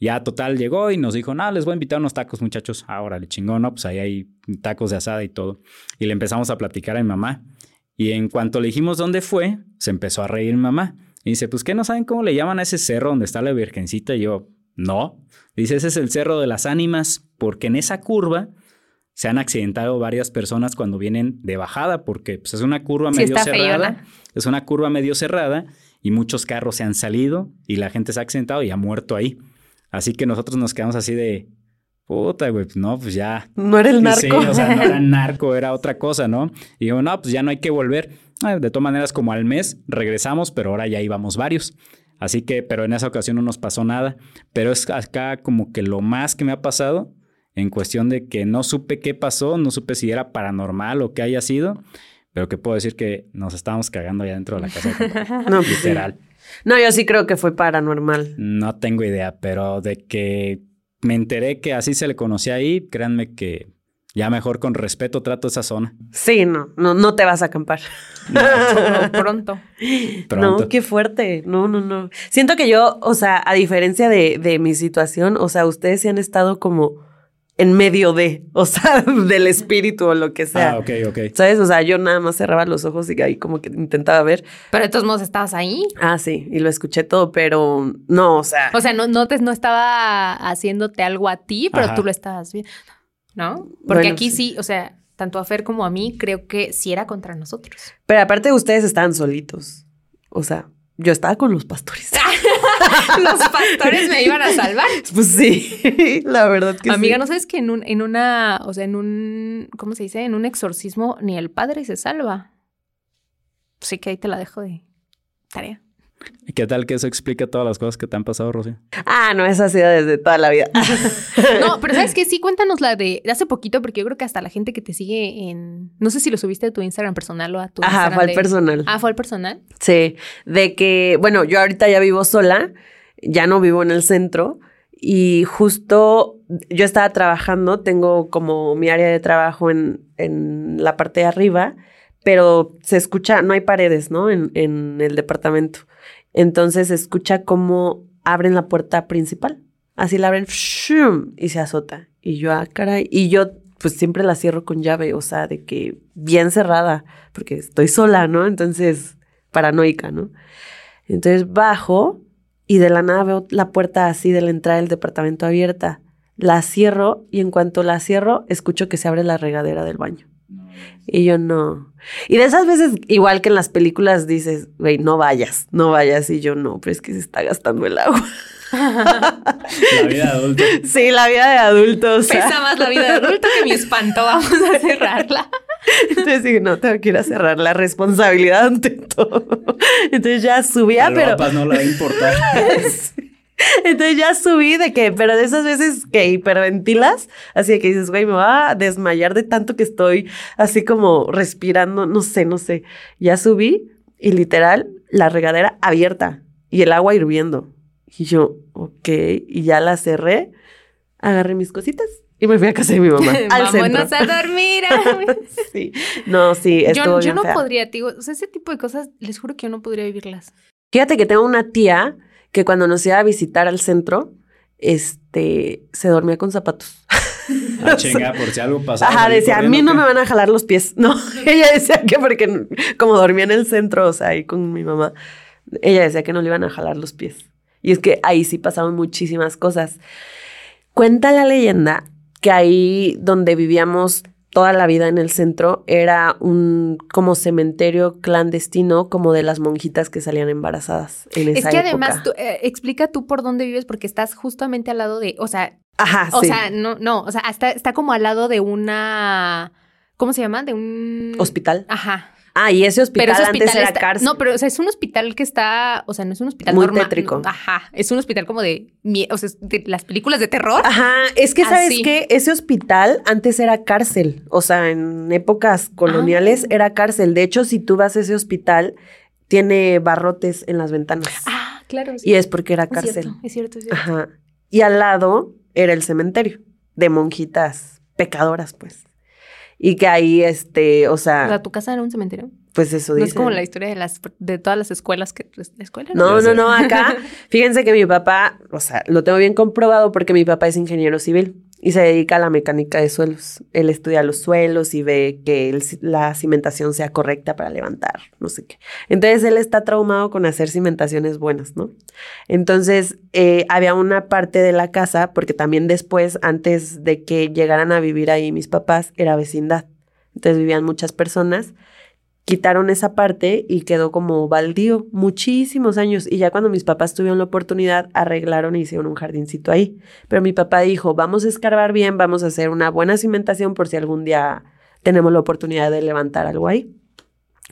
Ya total llegó y nos dijo, no, les voy a invitar unos tacos, muchachos. Ahora le chingó, ¿no? Pues ahí hay tacos de asada y todo. Y le empezamos a platicar a mi mamá. Y en cuanto le dijimos dónde fue, se empezó a reír mi mamá. Y dice, pues ¿qué no saben cómo le llaman a ese cerro donde está la virgencita? Y yo, no. Dice, ese es el cerro de las ánimas, porque en esa curva se han accidentado varias personas cuando vienen de bajada, porque pues, es una curva Sí, medio cerrada. feyona. Es una curva medio cerrada y muchos carros se han salido y la gente se ha accidentado y ha muerto ahí. Así que nosotros nos quedamos así de, puta, güey, pues no, pues ya. No era el narco. Sí, o sea, no era narco, era otra cosa, ¿no? Y digo, no, pues ya no hay que volver. Ah, De todas maneras, como al mes regresamos, pero ahora ya íbamos varios. Así que, pero en esa ocasión no nos pasó nada. Pero es acá como que lo más que me ha pasado en cuestión de que no supe qué pasó, no supe si era paranormal o qué haya sido, pero que puedo decir que nos estábamos cagando allá dentro de la casa. de. No, pues. Literal. No, yo sí creo que fue paranormal. No tengo idea, pero de que me enteré que así se le conocía ahí, créanme que ya mejor con respeto trato esa zona. Sí, no, no, no te vas a acampar. Pronto. No, qué fuerte. No, no, no. Siento que yo, o sea, a diferencia de, de mi situación, o sea, ustedes sí han estado como en medio de, o sea, del espíritu o lo que sea. Ah, ok, ok. ¿Sabes? O sea, yo nada más cerraba los ojos y ahí como que intentaba ver. Pero de todos modos estabas ahí. Ah, sí, y lo escuché todo, pero no, o sea. O sea, no, no, te, no estaba haciéndote algo a ti, pero Ajá. tú lo estabas viendo. ¿No? Porque Bueno, aquí sí. sí. o sea, tanto a Fer como a mí, creo que sí era contra nosotros. Pero aparte ustedes estaban solitos. O sea, yo estaba con los pastores. Los pastores me iban a salvar. pues sí, la verdad que Amiga, sí. ¿no sabes que en un, en una, o sea, en un, ¿cómo se dice? En un exorcismo ni el padre se salva. Sí que ahí te la dejo de tarea. ¿Y ¿Qué tal que eso explica todas las cosas que te han pasado, Rocío? Ah, no, esa ha sido desde toda la vida. No, pero ¿sabes qué? Sí, cuéntanos la de, de hace poquito, porque yo creo que hasta la gente que te sigue en... No sé si lo subiste a tu Instagram personal o a tu Ajá, Instagram fue al de- personal. Ah, fue al personal. Sí, de que, bueno, yo ahorita ya vivo sola, ya no vivo en el centro y justo yo estaba trabajando, tengo como mi área de trabajo en, en la parte de arriba, pero se escucha, no hay paredes, ¿no? En, el departamento. Entonces se escucha como abren la puerta principal. Así la abren ¡shum! y se azota. Y yo, ah, caray. Y yo, pues siempre la cierro con llave, o sea, de que bien cerrada, porque estoy sola, ¿no? Entonces, paranoica, ¿no? Entonces bajo y de la nada veo la puerta así de la entrada del departamento abierta. La cierro y en cuanto la cierro, escucho que se abre la regadera del baño. Y yo no. Y de esas veces, igual que en las películas, dices, güey, no vayas, no vayas. Y yo no, pero es que se está gastando el agua. La vida adulta. Sí, la vida de adulto. o sea. Pesa más la vida de adulto que mi espanto. Vamos a cerrarla. Entonces dije, no, tengo que ir a cerrar la responsabilidad ante todo. Entonces ya subía, pero. papás no le va a importar. Entonces ya subí de que, pero de esas veces que hiperventilas, así que dices, güey, me va a desmayar de tanto que estoy así como respirando, no sé, no sé. Ya subí y literal la regadera abierta y el agua hirviendo. Y yo, ok, y ya la cerré, agarré mis cositas y me fui a casa de mi mamá. al centro. Vámonos a dormir. Sí. No, sí, estuvo yo yo bien no fea. podría, digo, o sea, ese tipo de cosas, les juro que yo no podría vivirlas. Fíjate que tengo una tía que cuando nos iba a visitar al centro, este, se dormía con zapatos. Ah, chinga, por si algo pasaba. Ajá, decía, a mí no me van a jalar los pies. No, ella decía que porque como dormía en el centro, o sea, ahí con mi mamá, ella decía que no le iban a jalar los pies. Y es que ahí sí pasaban muchísimas cosas. Cuenta la leyenda que ahí donde vivíamos toda la vida en el centro era un como cementerio clandestino como de las monjitas que salían embarazadas en Es esa que época. además, tú, eh, explica tú por dónde vives porque estás justamente al lado de, o sea, Ajá, o sí. sea, no, no, o sea, está, está como al lado de una, ¿cómo se llama? De un... hospital. Ajá. Ah, y ese hospital, Pero ese antes hospital era está- cárcel. No, pero o sea, es un hospital que está, o sea, no es un hospital Muy normal. tétrico. Ajá, es un hospital como de, o sea, de las películas de terror. Ajá, es que sabes que ese hospital antes era cárcel, o sea, en épocas coloniales Ah. era cárcel. De hecho, si tú vas a ese hospital, tiene barrotes en las ventanas. Ah, claro. y es porque era es cárcel. cierto, es cierto, es cierto. Ajá. Y al lado era el cementerio de monjitas pecadoras, pues. Y que ahí, este, o sea, O sea, tu casa era un cementerio. Pues eso No dice. es como la historia de las de todas las escuelas que escuela No, no, sé. no, acá, fíjense que mi papá, o sea, lo tengo bien comprobado porque mi papá es ingeniero civil y se dedica a la mecánica de suelos. Él estudia los suelos y ve que la cimentación sea correcta para levantar, no sé qué. Entonces él está traumado con hacer cimentaciones buenas, ¿no? Entonces eh, había una parte de la casa, porque también después, antes de que llegaran a vivir ahí mis papás, era vecindad. Entonces vivían muchas personas quitaron esa parte y quedó como baldío muchísimos años. Y ya cuando mis papás tuvieron la oportunidad, arreglaron y hicieron un jardincito ahí. Pero mi papá dijo, vamos a escarbar bien, vamos a hacer una buena cimentación por si algún día tenemos la oportunidad de levantar algo ahí.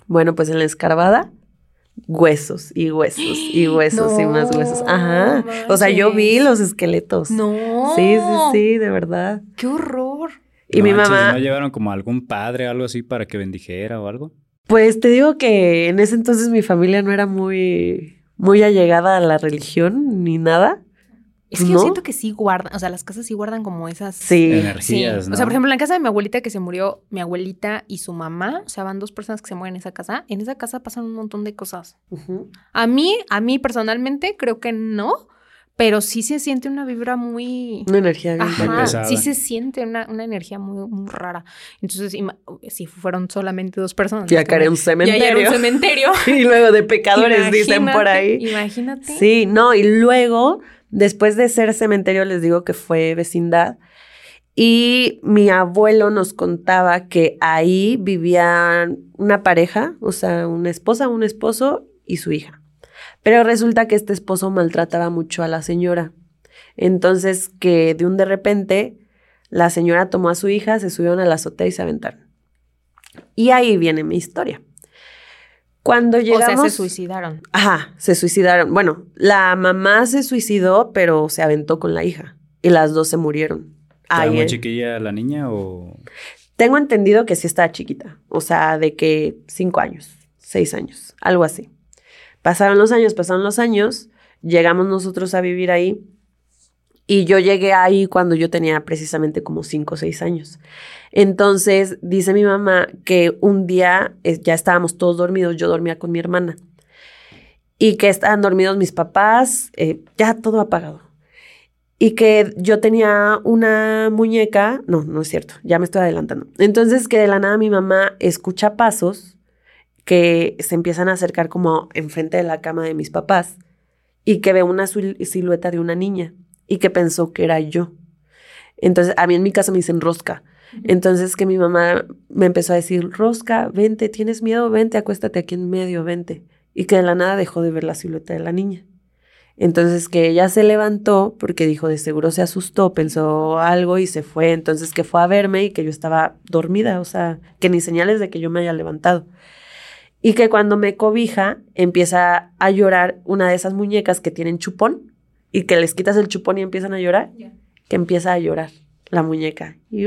Bueno, pues en la escarbada, huesos y huesos y huesos y más huesos. Ajá. O sea, yo vi los esqueletos. No. Sí, sí, sí, de verdad. Qué horror. Y No mi manches, mamá... ¿No llevaron como algún padre o algo así para que bendijera o algo? Pues te digo que en ese entonces mi familia no era muy, muy allegada a la religión ni nada. Es que yo siento que sí guardan, o sea, las casas sí guardan como esas. Sí. Energías, Sí. ¿no? O sea, por ejemplo, en la casa de mi abuelita que se murió, mi abuelita y su mamá, o sea, van dos personas que se mueren en esa casa. En esa casa pasan un montón de cosas. A mí, a mí personalmente, creo que no, pero sí se siente una vibra muy. Una energía bien Ajá, pesada. sí se siente una, una energía muy, muy rara. Entonces, si fueron solamente dos personas. Ya como- caeré un Ya cementerio. era un cementerio. y luego de pecadores dicen por ahí. Imagínate. Sí, no, y luego, después de ser cementerio, les digo que fue vecindad. Y mi abuelo nos contaba que ahí vivían una pareja, o sea, una esposa, un esposo y su hija. Pero resulta que este esposo maltrataba mucho a la señora. Entonces, que de un de repente, la señora tomó a su hija, se subieron a la azotea y se aventaron. Y ahí viene mi historia. Cuando O llegamos... sea, se suicidaron. Ajá, se suicidaron. Bueno, la mamá se suicidó, pero se aventó con la hija. Y las dos se murieron. ¿Estaba Ahí, muy chiquilla la niña o...? Tengo entendido que sí estaba chiquita. O sea, de que cinco años, seis años, algo así. Pasaron los años, pasaron los años. Llegamos nosotros a vivir ahí. Y yo llegué ahí cuando yo tenía precisamente como cinco o seis años. Entonces, dice mi mamá que un día eh, ya estábamos todos dormidos, yo dormía con mi hermana. Y que estaban dormidos mis papás, eh, ya todo apagado. Y que yo tenía una muñeca, no, no es cierto, ya me estoy adelantando. Entonces que de la nada mi mamá escucha pasos que se empiezan a acercar como enfrente de la cama de mis papás y que ve una sil- silueta de una niña y que pensó que era yo. Entonces a mí en mi casa me dicen rosca. Entonces que mi mamá me empezó a decir, rosca, vente, tienes miedo, vente, acuéstate aquí en medio, vente. Y que de la nada dejó de ver la silueta de la niña. Entonces que ella se levantó porque dijo, de seguro se asustó, pensó algo y se fue. Entonces que fue a verme y que yo estaba dormida, o sea, que ni señales de que yo me haya levantado. Y que cuando me cobija empieza a llorar una de esas muñecas que tienen chupón y que les quitas el chupón y empiezan a llorar, que empieza a llorar la muñeca y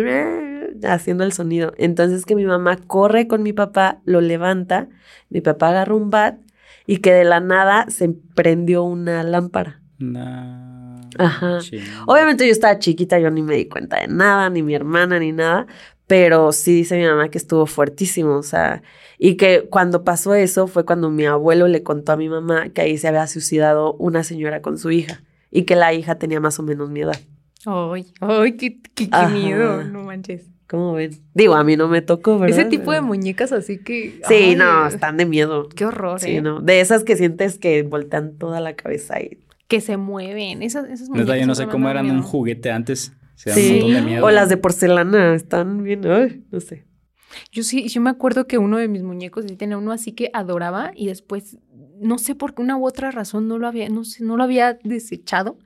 haciendo el sonido. Entonces que mi mamá corre con mi papá, lo levanta, mi papá agarra un bat y que de la nada se prendió una lámpara. No. Ajá. Ching. Obviamente yo estaba chiquita, yo ni me di cuenta de nada, ni mi hermana, ni nada, pero sí dice mi mamá que estuvo fuertísimo, o sea, y que cuando pasó eso fue cuando mi abuelo le contó a mi mamá que ahí se había suicidado una señora con su hija y que la hija tenía más o menos mi edad. Ay, ay, qué, qué, miedo, no manches. ¿Cómo ven? Digo, a mí no me tocó, ¿verdad? Ese tipo de muñecas así que. Sí, ay, no, están de miedo. Qué horror, Sí, ¿eh? no. De esas que sientes que voltean toda la cabeza y Que se mueven. Esas, esas muñecas. Neta, yo no sé cómo eran un juguete antes. Se da Sí. un montón de miedo. O las de porcelana, están bien, ay, no sé. Yo sí, yo me acuerdo que uno de mis muñecos sí tenía uno así que adoraba y después, no sé por qué una u otra razón no lo había, no sé, no lo había desechado.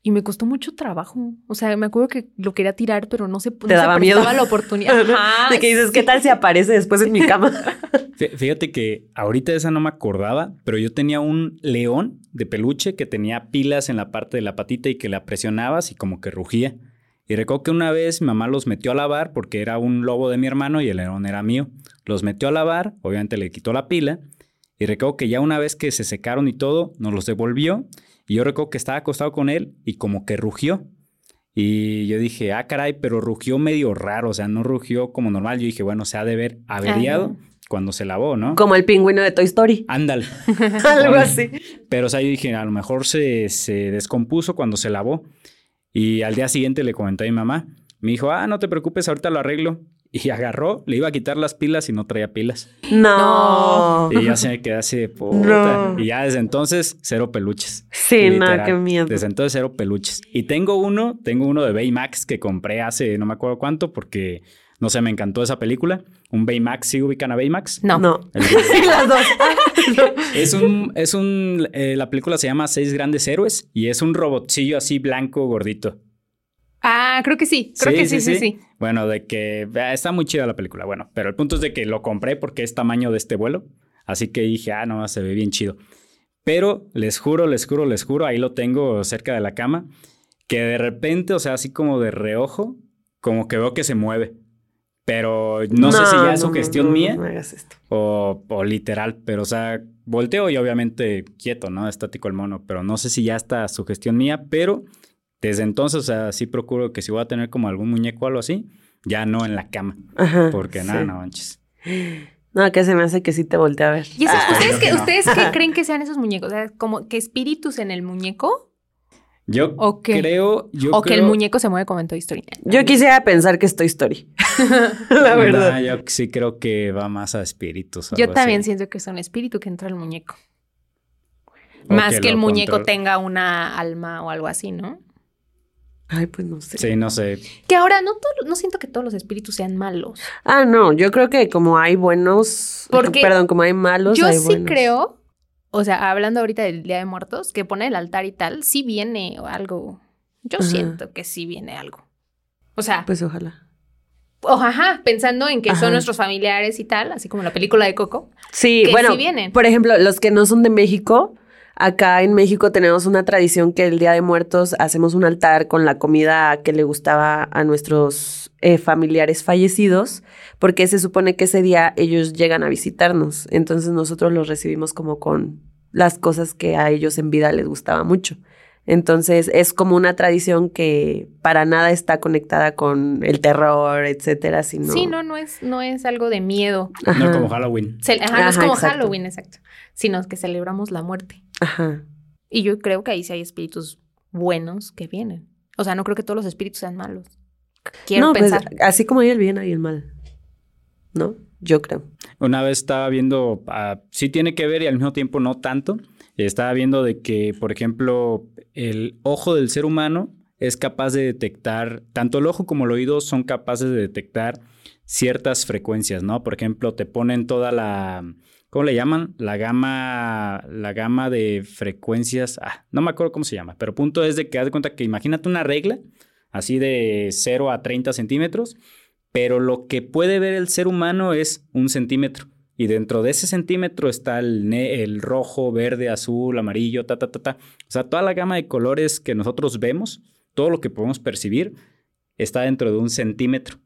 Y me costó mucho trabajo. O sea, me acuerdo que lo quería tirar, pero no se no Te daba se miedo. la oportunidad. Ajá, de que dices, ¿qué tal si aparece después en mi cama? Fí- Fíjate que ahorita esa no me acordaba, pero yo tenía un león de peluche que tenía pilas en la parte de la patita y que la presionabas y como que rugía. Y recuerdo que una vez mi mamá los metió a lavar porque era un lobo de mi hermano y el león era mío. Los metió a lavar, obviamente le quitó la pila. Y recuerdo que ya una vez que se secaron y todo, nos los devolvió. Y yo recuerdo que estaba acostado con él y como que rugió. Y yo dije, ah, caray, pero rugió medio raro, o sea, no rugió como normal. Yo dije, bueno, se ha de ver averiado. cuando se lavó, ¿no? Como el pingüino de Toy Story. Ándale. Algo así. Pero o sea, yo dije, a lo mejor se, se descompuso cuando se lavó. Y al día siguiente le comenté a mi mamá. Me dijo, ah, no te preocupes, ahorita lo arreglo. Y agarró, le iba a quitar las pilas y no traía pilas. No. Y ya se me quedé así de puta. No. Y ya desde entonces, cero peluches. Sí, no, Literal. qué miedo. Desde entonces, cero peluches. Y tengo uno, tengo uno de Baymax que compré hace no me acuerdo cuánto porque, no sé, me encantó esa película. Un Baymax, ¿sí ubican a Baymax? No. No. Las dos. Es un, es un, eh, la película se llama Seis Grandes Héroes y es un robotcillo así blanco gordito. Ah, creo que sí. Creo que sí, sí, sí. Bueno, de que ah, está muy chida la película. Bueno, pero el punto es de que lo compré porque es tamaño de este vuelo. Así que dije, ah, no, se ve bien chido. Pero les juro, les juro, les juro, ahí lo tengo cerca de la cama, que de repente, o sea, así como de reojo, como que veo que se mueve. Pero no, sé si ya es no, sugestión no, no, mía No, hagas esto. o, o literal, pero o sea, volteo y obviamente quieto, ¿no? Estático el mono, pero no sé si ya está sugestión mía, pero desde entonces, o sea, sí procuro que si voy a tener como algún muñeco o algo así, ya no en la cama, Ajá. porque sí. nada, no manches. No, que se me hace que sí te volteé a ver. ¿Y esos- Ah. ¿ustedes, que no. ¿Ustedes qué creen que sean esos muñecos? O sea, como que espíritus en el muñeco Yo creo, yo o que el muñeco se mueve como en Toy Story. Yo quisiera pensar que es Toy Story. La Nah, verdad. yo sí creo que va más a espíritus. Yo también así. siento que es un espíritu que entra al muñeco. O Más que que, el muñeco tenga una alma o algo así, ¿no? Ay, pues no sé. Sí, no sé. Que ahora no, todo- no siento que todos los espíritus sean malos. Ah, no, yo creo que como hay buenos, Porque perdón, como hay malos, Yo hay sí buenos. creo, o sea, hablando ahorita del Día de Muertos, que pone el altar y tal, sí viene algo. Yo Ajá. siento que sí viene algo. O sea, Pues ojalá. o- ajá, pensando en que Ajá. son nuestros familiares y tal, así como la película de Coco. Sí, Que bueno, sí vienen. por ejemplo, los que no son de México, acá en México tenemos una tradición que el Día de Muertos hacemos un altar con la comida que le gustaba a nuestros eh, familiares fallecidos, porque se supone que ese día ellos llegan a visitarnos, entonces nosotros los recibimos como con las cosas que a ellos en vida les gustaba mucho. Entonces es como una tradición que para nada está conectada con el terror, etcétera, sino Sí, no, no es, no es algo de miedo. No Ajá. como Halloween. Ajá, no es como exacto. Halloween, exacto. Sino que celebramos la muerte. Ajá. Y yo creo que ahí sí hay espíritus buenos que vienen. O sea, no creo que todos los espíritus sean malos. Quiero no, pues, pensar. así como hay el bien, hay el mal. ¿No? Yo creo. Una vez estaba viendo, ah, sí tiene que ver y al mismo tiempo no tanto. Estaba viendo de que, por ejemplo, el ojo del ser humano es capaz de detectar, tanto el ojo como el oído son capaces de detectar ciertas frecuencias, ¿no? Por ejemplo, te ponen toda la, ¿cómo le llaman? La gama, la gama de frecuencias, ah, no me acuerdo cómo se llama, pero punto es de que haz de cuenta que imagínate una regla así de 0 a 30 centímetros, pero lo que puede ver el ser humano es un centímetro. Y dentro de ese centímetro está el, el rojo, verde, azul, amarillo, ta, ta, ta, ta. O sea, toda la gama de colores que nosotros vemos, todo lo que podemos percibir, está dentro de un centímetro.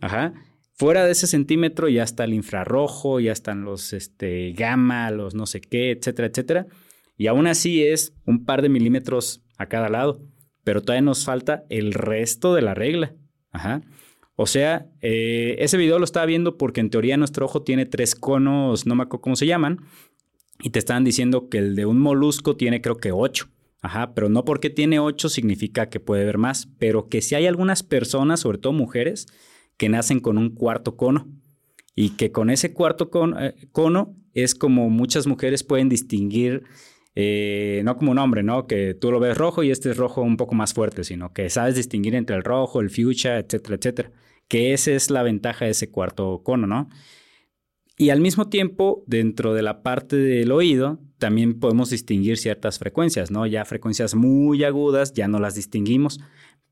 Ajá. Fuera de ese centímetro ya está el infrarrojo, ya están los este, gamma, los no sé qué, etcétera, etcétera. Y aún así es un par de milímetros a cada lado. Pero todavía nos falta el resto de la regla. O sea, eh, ese video lo estaba viendo porque en teoría nuestro ojo tiene tres conos, no me acuerdo cómo se llaman, y te estaban diciendo que el de un molusco tiene creo que ocho. Ajá, pero no porque tiene ocho significa que puede ver más, pero que si hay algunas personas, sobre todo mujeres, que nacen con un cuarto cono y que con ese cuarto con- eh, cono es como muchas mujeres pueden distinguir, eh, no como un hombre, ¿no? Que tú lo ves rojo y este es rojo un poco más fuerte, sino que sabes distinguir entre el rojo, el fuchsia, etcétera, etcétera. Que esa es la ventaja de ese cuarto cono, ¿no? Y al mismo tiempo, dentro de la parte del oído, también podemos distinguir ciertas frecuencias, ¿no? Ya frecuencias muy agudas, ya no las distinguimos,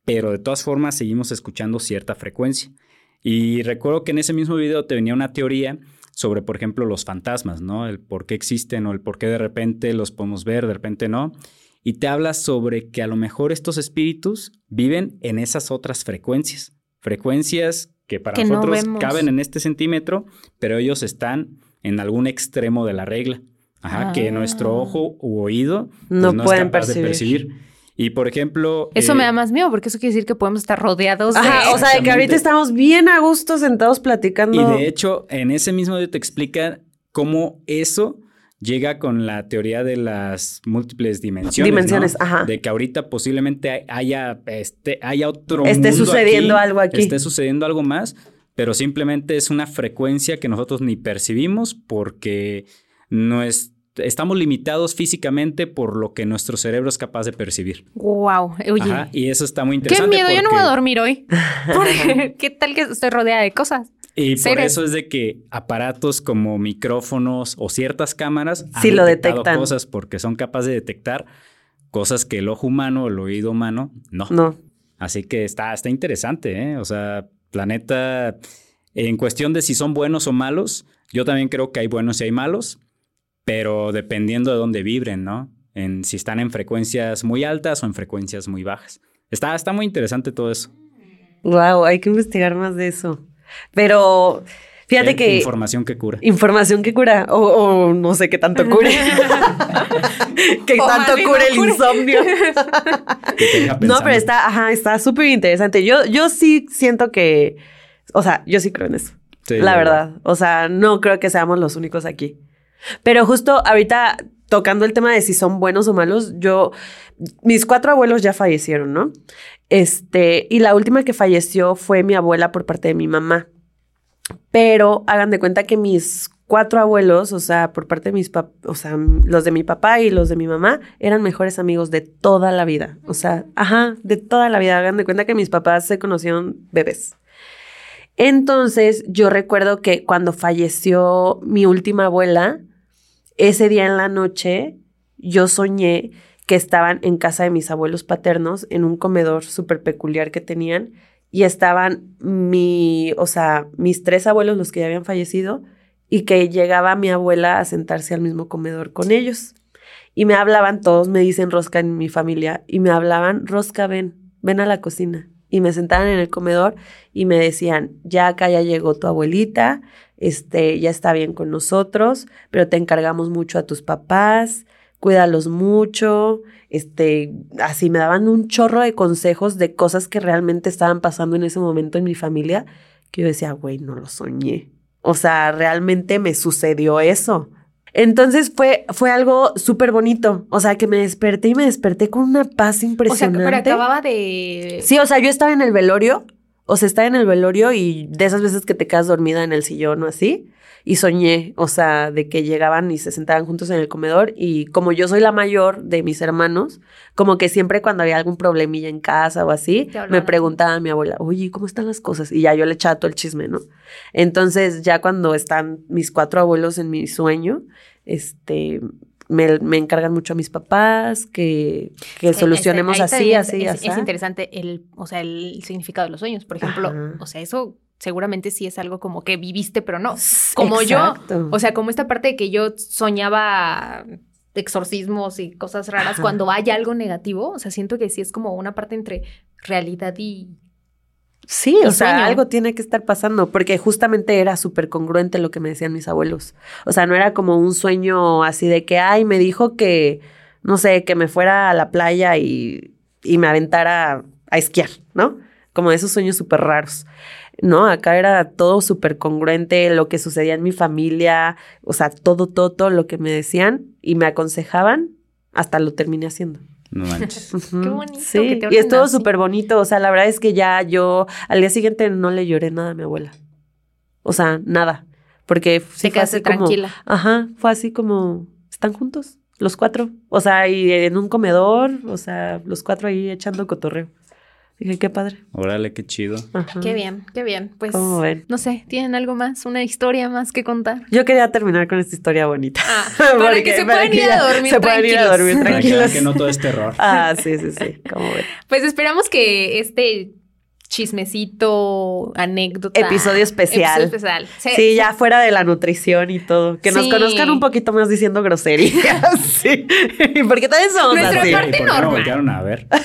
pero de todas formas seguimos escuchando cierta frecuencia. Y recuerdo que en ese mismo video te venía una teoría sobre, por ejemplo, los fantasmas, ¿no? El por qué existen o el por qué de repente los podemos ver, de repente no. Y te habla sobre que a lo mejor estos espíritus viven en esas otras frecuencias. Frecuencias que para Que no nosotros caben en este centímetro, pero ellos están en algún extremo de la regla. Ajá, que Ah. nuestro ojo u oído pues, No es pueden capaz de percibir. Y por ejemplo... Eso eh, me da más miedo porque eso quiere decir que podemos estar rodeados de... Ajá, o sea, de que ahorita estamos bien a gusto sentados platicando. Y de hecho, en ese mismo video te explica cómo eso llega con la teoría de las múltiples dimensiones. Dimensiones, ¿no? ajá. De que ahorita posiblemente haya, este, haya otro Esté mundo sucediendo algo aquí. Esté sucediendo algo más, pero simplemente es una frecuencia que nosotros ni percibimos porque no es, estamos limitados físicamente por lo que nuestro cerebro es capaz de percibir. Wow, oye. Ajá, y eso está muy Qué interesante. miedo, yo no voy a porque- dormir hoy. Porque, ¿Qué tal que estoy rodeada de cosas? Y por eso es de que aparatos como micrófonos o ciertas cámaras han Sí lo detectado detectan. cosas porque son capaces de detectar cosas que el ojo humano o el oído humano no. No. Así que está, está interesante, ¿eh? O sea, planeta, en cuestión de si son buenos o malos, yo también creo que hay buenos y hay malos, pero dependiendo de dónde vibren, ¿no? En si están en frecuencias muy altas o en frecuencias muy bajas. Está, está muy interesante todo eso. Wow, hay que investigar más de eso. Pero fíjate Eh, que. Información que cura. Información que cura, o, o no sé qué tanto cure. que O tanto cure no el cure. insomnio. no, pero está, ajá, está súper interesante. Yo, yo sí siento que, o sea, yo sí creo en eso. Sí, la verdad. O sea, no creo que seamos los únicos aquí. Pero justo ahorita tocando el tema de si son buenos o malos, yo, mis cuatro abuelos ya fallecieron, ¿no? Este, y la última que falleció fue mi abuela por parte de mi mamá. Pero hagan de cuenta que mis cuatro abuelos, o sea, por parte de mis papás, o sea, los de mi papá y los de mi mamá, eran mejores amigos de toda la vida. O sea, ajá, de toda la vida. Hagan de cuenta que mis papás se conocieron bebés. Entonces, yo recuerdo que cuando falleció mi última abuela, ese día en la noche, yo soñé que estaban en casa de mis abuelos paternos, en un comedor súper peculiar que tenían, y estaban mi, o sea, mis tres abuelos, los que ya habían fallecido, y que llegaba mi abuela a sentarse al mismo comedor con ellos. Y me hablaban, todos me dicen Rosca en mi familia, y me hablaban, Rosca, ven, ven a la cocina. Y me sentaban en el comedor y me decían, ya acá ya llegó tu abuelita, este, ya está bien con nosotros, pero te encargamos mucho a tus papás, cuídalos mucho, este, así me daban un chorro de consejos de cosas que realmente estaban pasando en ese momento en mi familia, que yo decía, güey, no lo soñé. O sea, realmente me sucedió eso. Entonces fue, fue algo súper bonito. O sea, que me desperté y me desperté con una paz O sea, impresionante. pero acababa de... Sí, o sea, yo estaba en el velorio, o sea, estaba en el velorio y de esas veces que te quedas dormida en el sillón o así, y soñé, o sea, de que llegaban y se sentaban juntos en el comedor y como yo soy la mayor de mis hermanos, como que siempre cuando había algún problemilla en casa o así, me preguntaba a mi abuela, oye, ¿cómo están las cosas? Y ya yo le echaba todo el chisme, ¿no? Entonces, ya cuando están mis cuatro abuelos en mi sueño, este... Me, me encargan mucho a mis papás que, que solucionemos este, así, así, es, así. es interesante el, o sea, el significado de los sueños. Por ejemplo, Ajá. o sea, eso seguramente sí es algo como que viviste, pero no. Como yo, o sea, como esta parte de que yo soñaba exorcismos y cosas raras Ajá. cuando hay algo negativo, o sea, siento que sí es como una parte entre realidad y... Sí, o sea, sueño. algo tiene que estar pasando, porque justamente era súper congruente lo que me decían mis abuelos. O sea, no era como un sueño así de que, ay, me dijo que, no sé, que me fuera a la playa y, y me aventara a esquiar, ¿no? Como esos sueños súper raros. No, acá era todo súper congruente, lo que sucedía en mi familia, o sea, todo, todo, todo lo que me decían y me aconsejaban, hasta lo terminé haciendo. No manches. Qué bonito Sí, que te y estuvo súper bonito. O sea, la verdad es que ya yo al día siguiente no le lloré nada a mi abuela. O sea, nada. Porque sí Te fue quedaste así como- tranquila. Ajá, fue así como, ¿están juntos? Los cuatro. O sea, y en un comedor, o sea, los cuatro ahí echando cotorreo. Dije, qué padre. Órale, qué chido. Ajá. Qué bien, qué bien. Pues, ¿Cómo ven? no sé, ¿tienen algo más? ¿Una historia más que contar? Yo quería terminar con esta historia bonita. Ah, para Porque- que se puedan ir a dormir se puedan ir a tranquilos. dormir Para que tranquilos. no todo es terror. Ah, sí, sí, sí. ¿Cómo ven? Pues esperamos que este chismecito, anécdota. Episodio especial. Episodio especial. Sí, ya fuera de la nutrición y todo. Que nos conozcan un poquito más diciendo groserías. sí. Porque también somos Nuestra así. parte ¿Y por qué no voltearon a ver?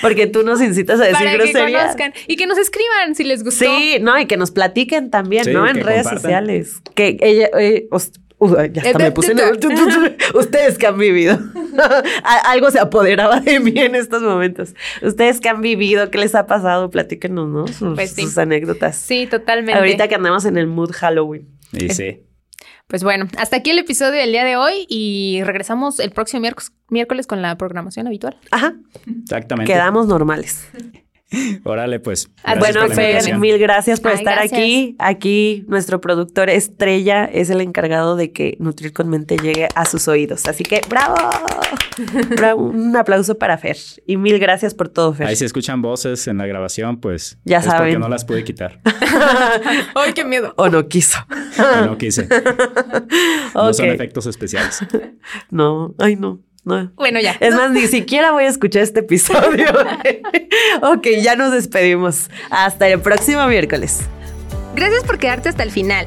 Porque tú nos incitas a decir para que groserías. conozcan y que nos escriban si les gustó. Sí, no, y que nos platiquen también, Sí, ¿no? En que redes compartan. sociales. Que ella, eh, os- Uy, ya hasta me puse en el... Ustedes que han vivido. Algo se apoderaba de mí en estos momentos. Ustedes que han vivido, ¿qué les ha pasado? Platíquenos, ¿no? Sus, Pues sí. sus anécdotas. Sí, totalmente. Ahorita que andamos en el mood Halloween. Y sí. Pues bueno, hasta aquí el episodio del día de hoy y regresamos el próximo miércoles, miércoles con la programación habitual. Ajá, Exactamente. quedamos normales. Órale, pues. Ah, gracias bueno, Fer, mil gracias por Ay, estar gracias. aquí. Aquí nuestro productor estrella es el encargado de que Nutrir con Mente llegue a sus oídos. Así que, ¡bravo! Bravo, Un aplauso para Fer. Y mil gracias por todo, Fer. Ahí se escuchan voces en la grabación, pues. Ya es saben. porque no las pude quitar. ¡Ay, qué miedo! O no quiso. O no quise. No son efectos especiales. No, ay, no. No. Bueno, ya. Es más, ni siquiera voy a escuchar este episodio. ok, ya nos despedimos. Hasta el próximo miércoles. Gracias por quedarte hasta el final.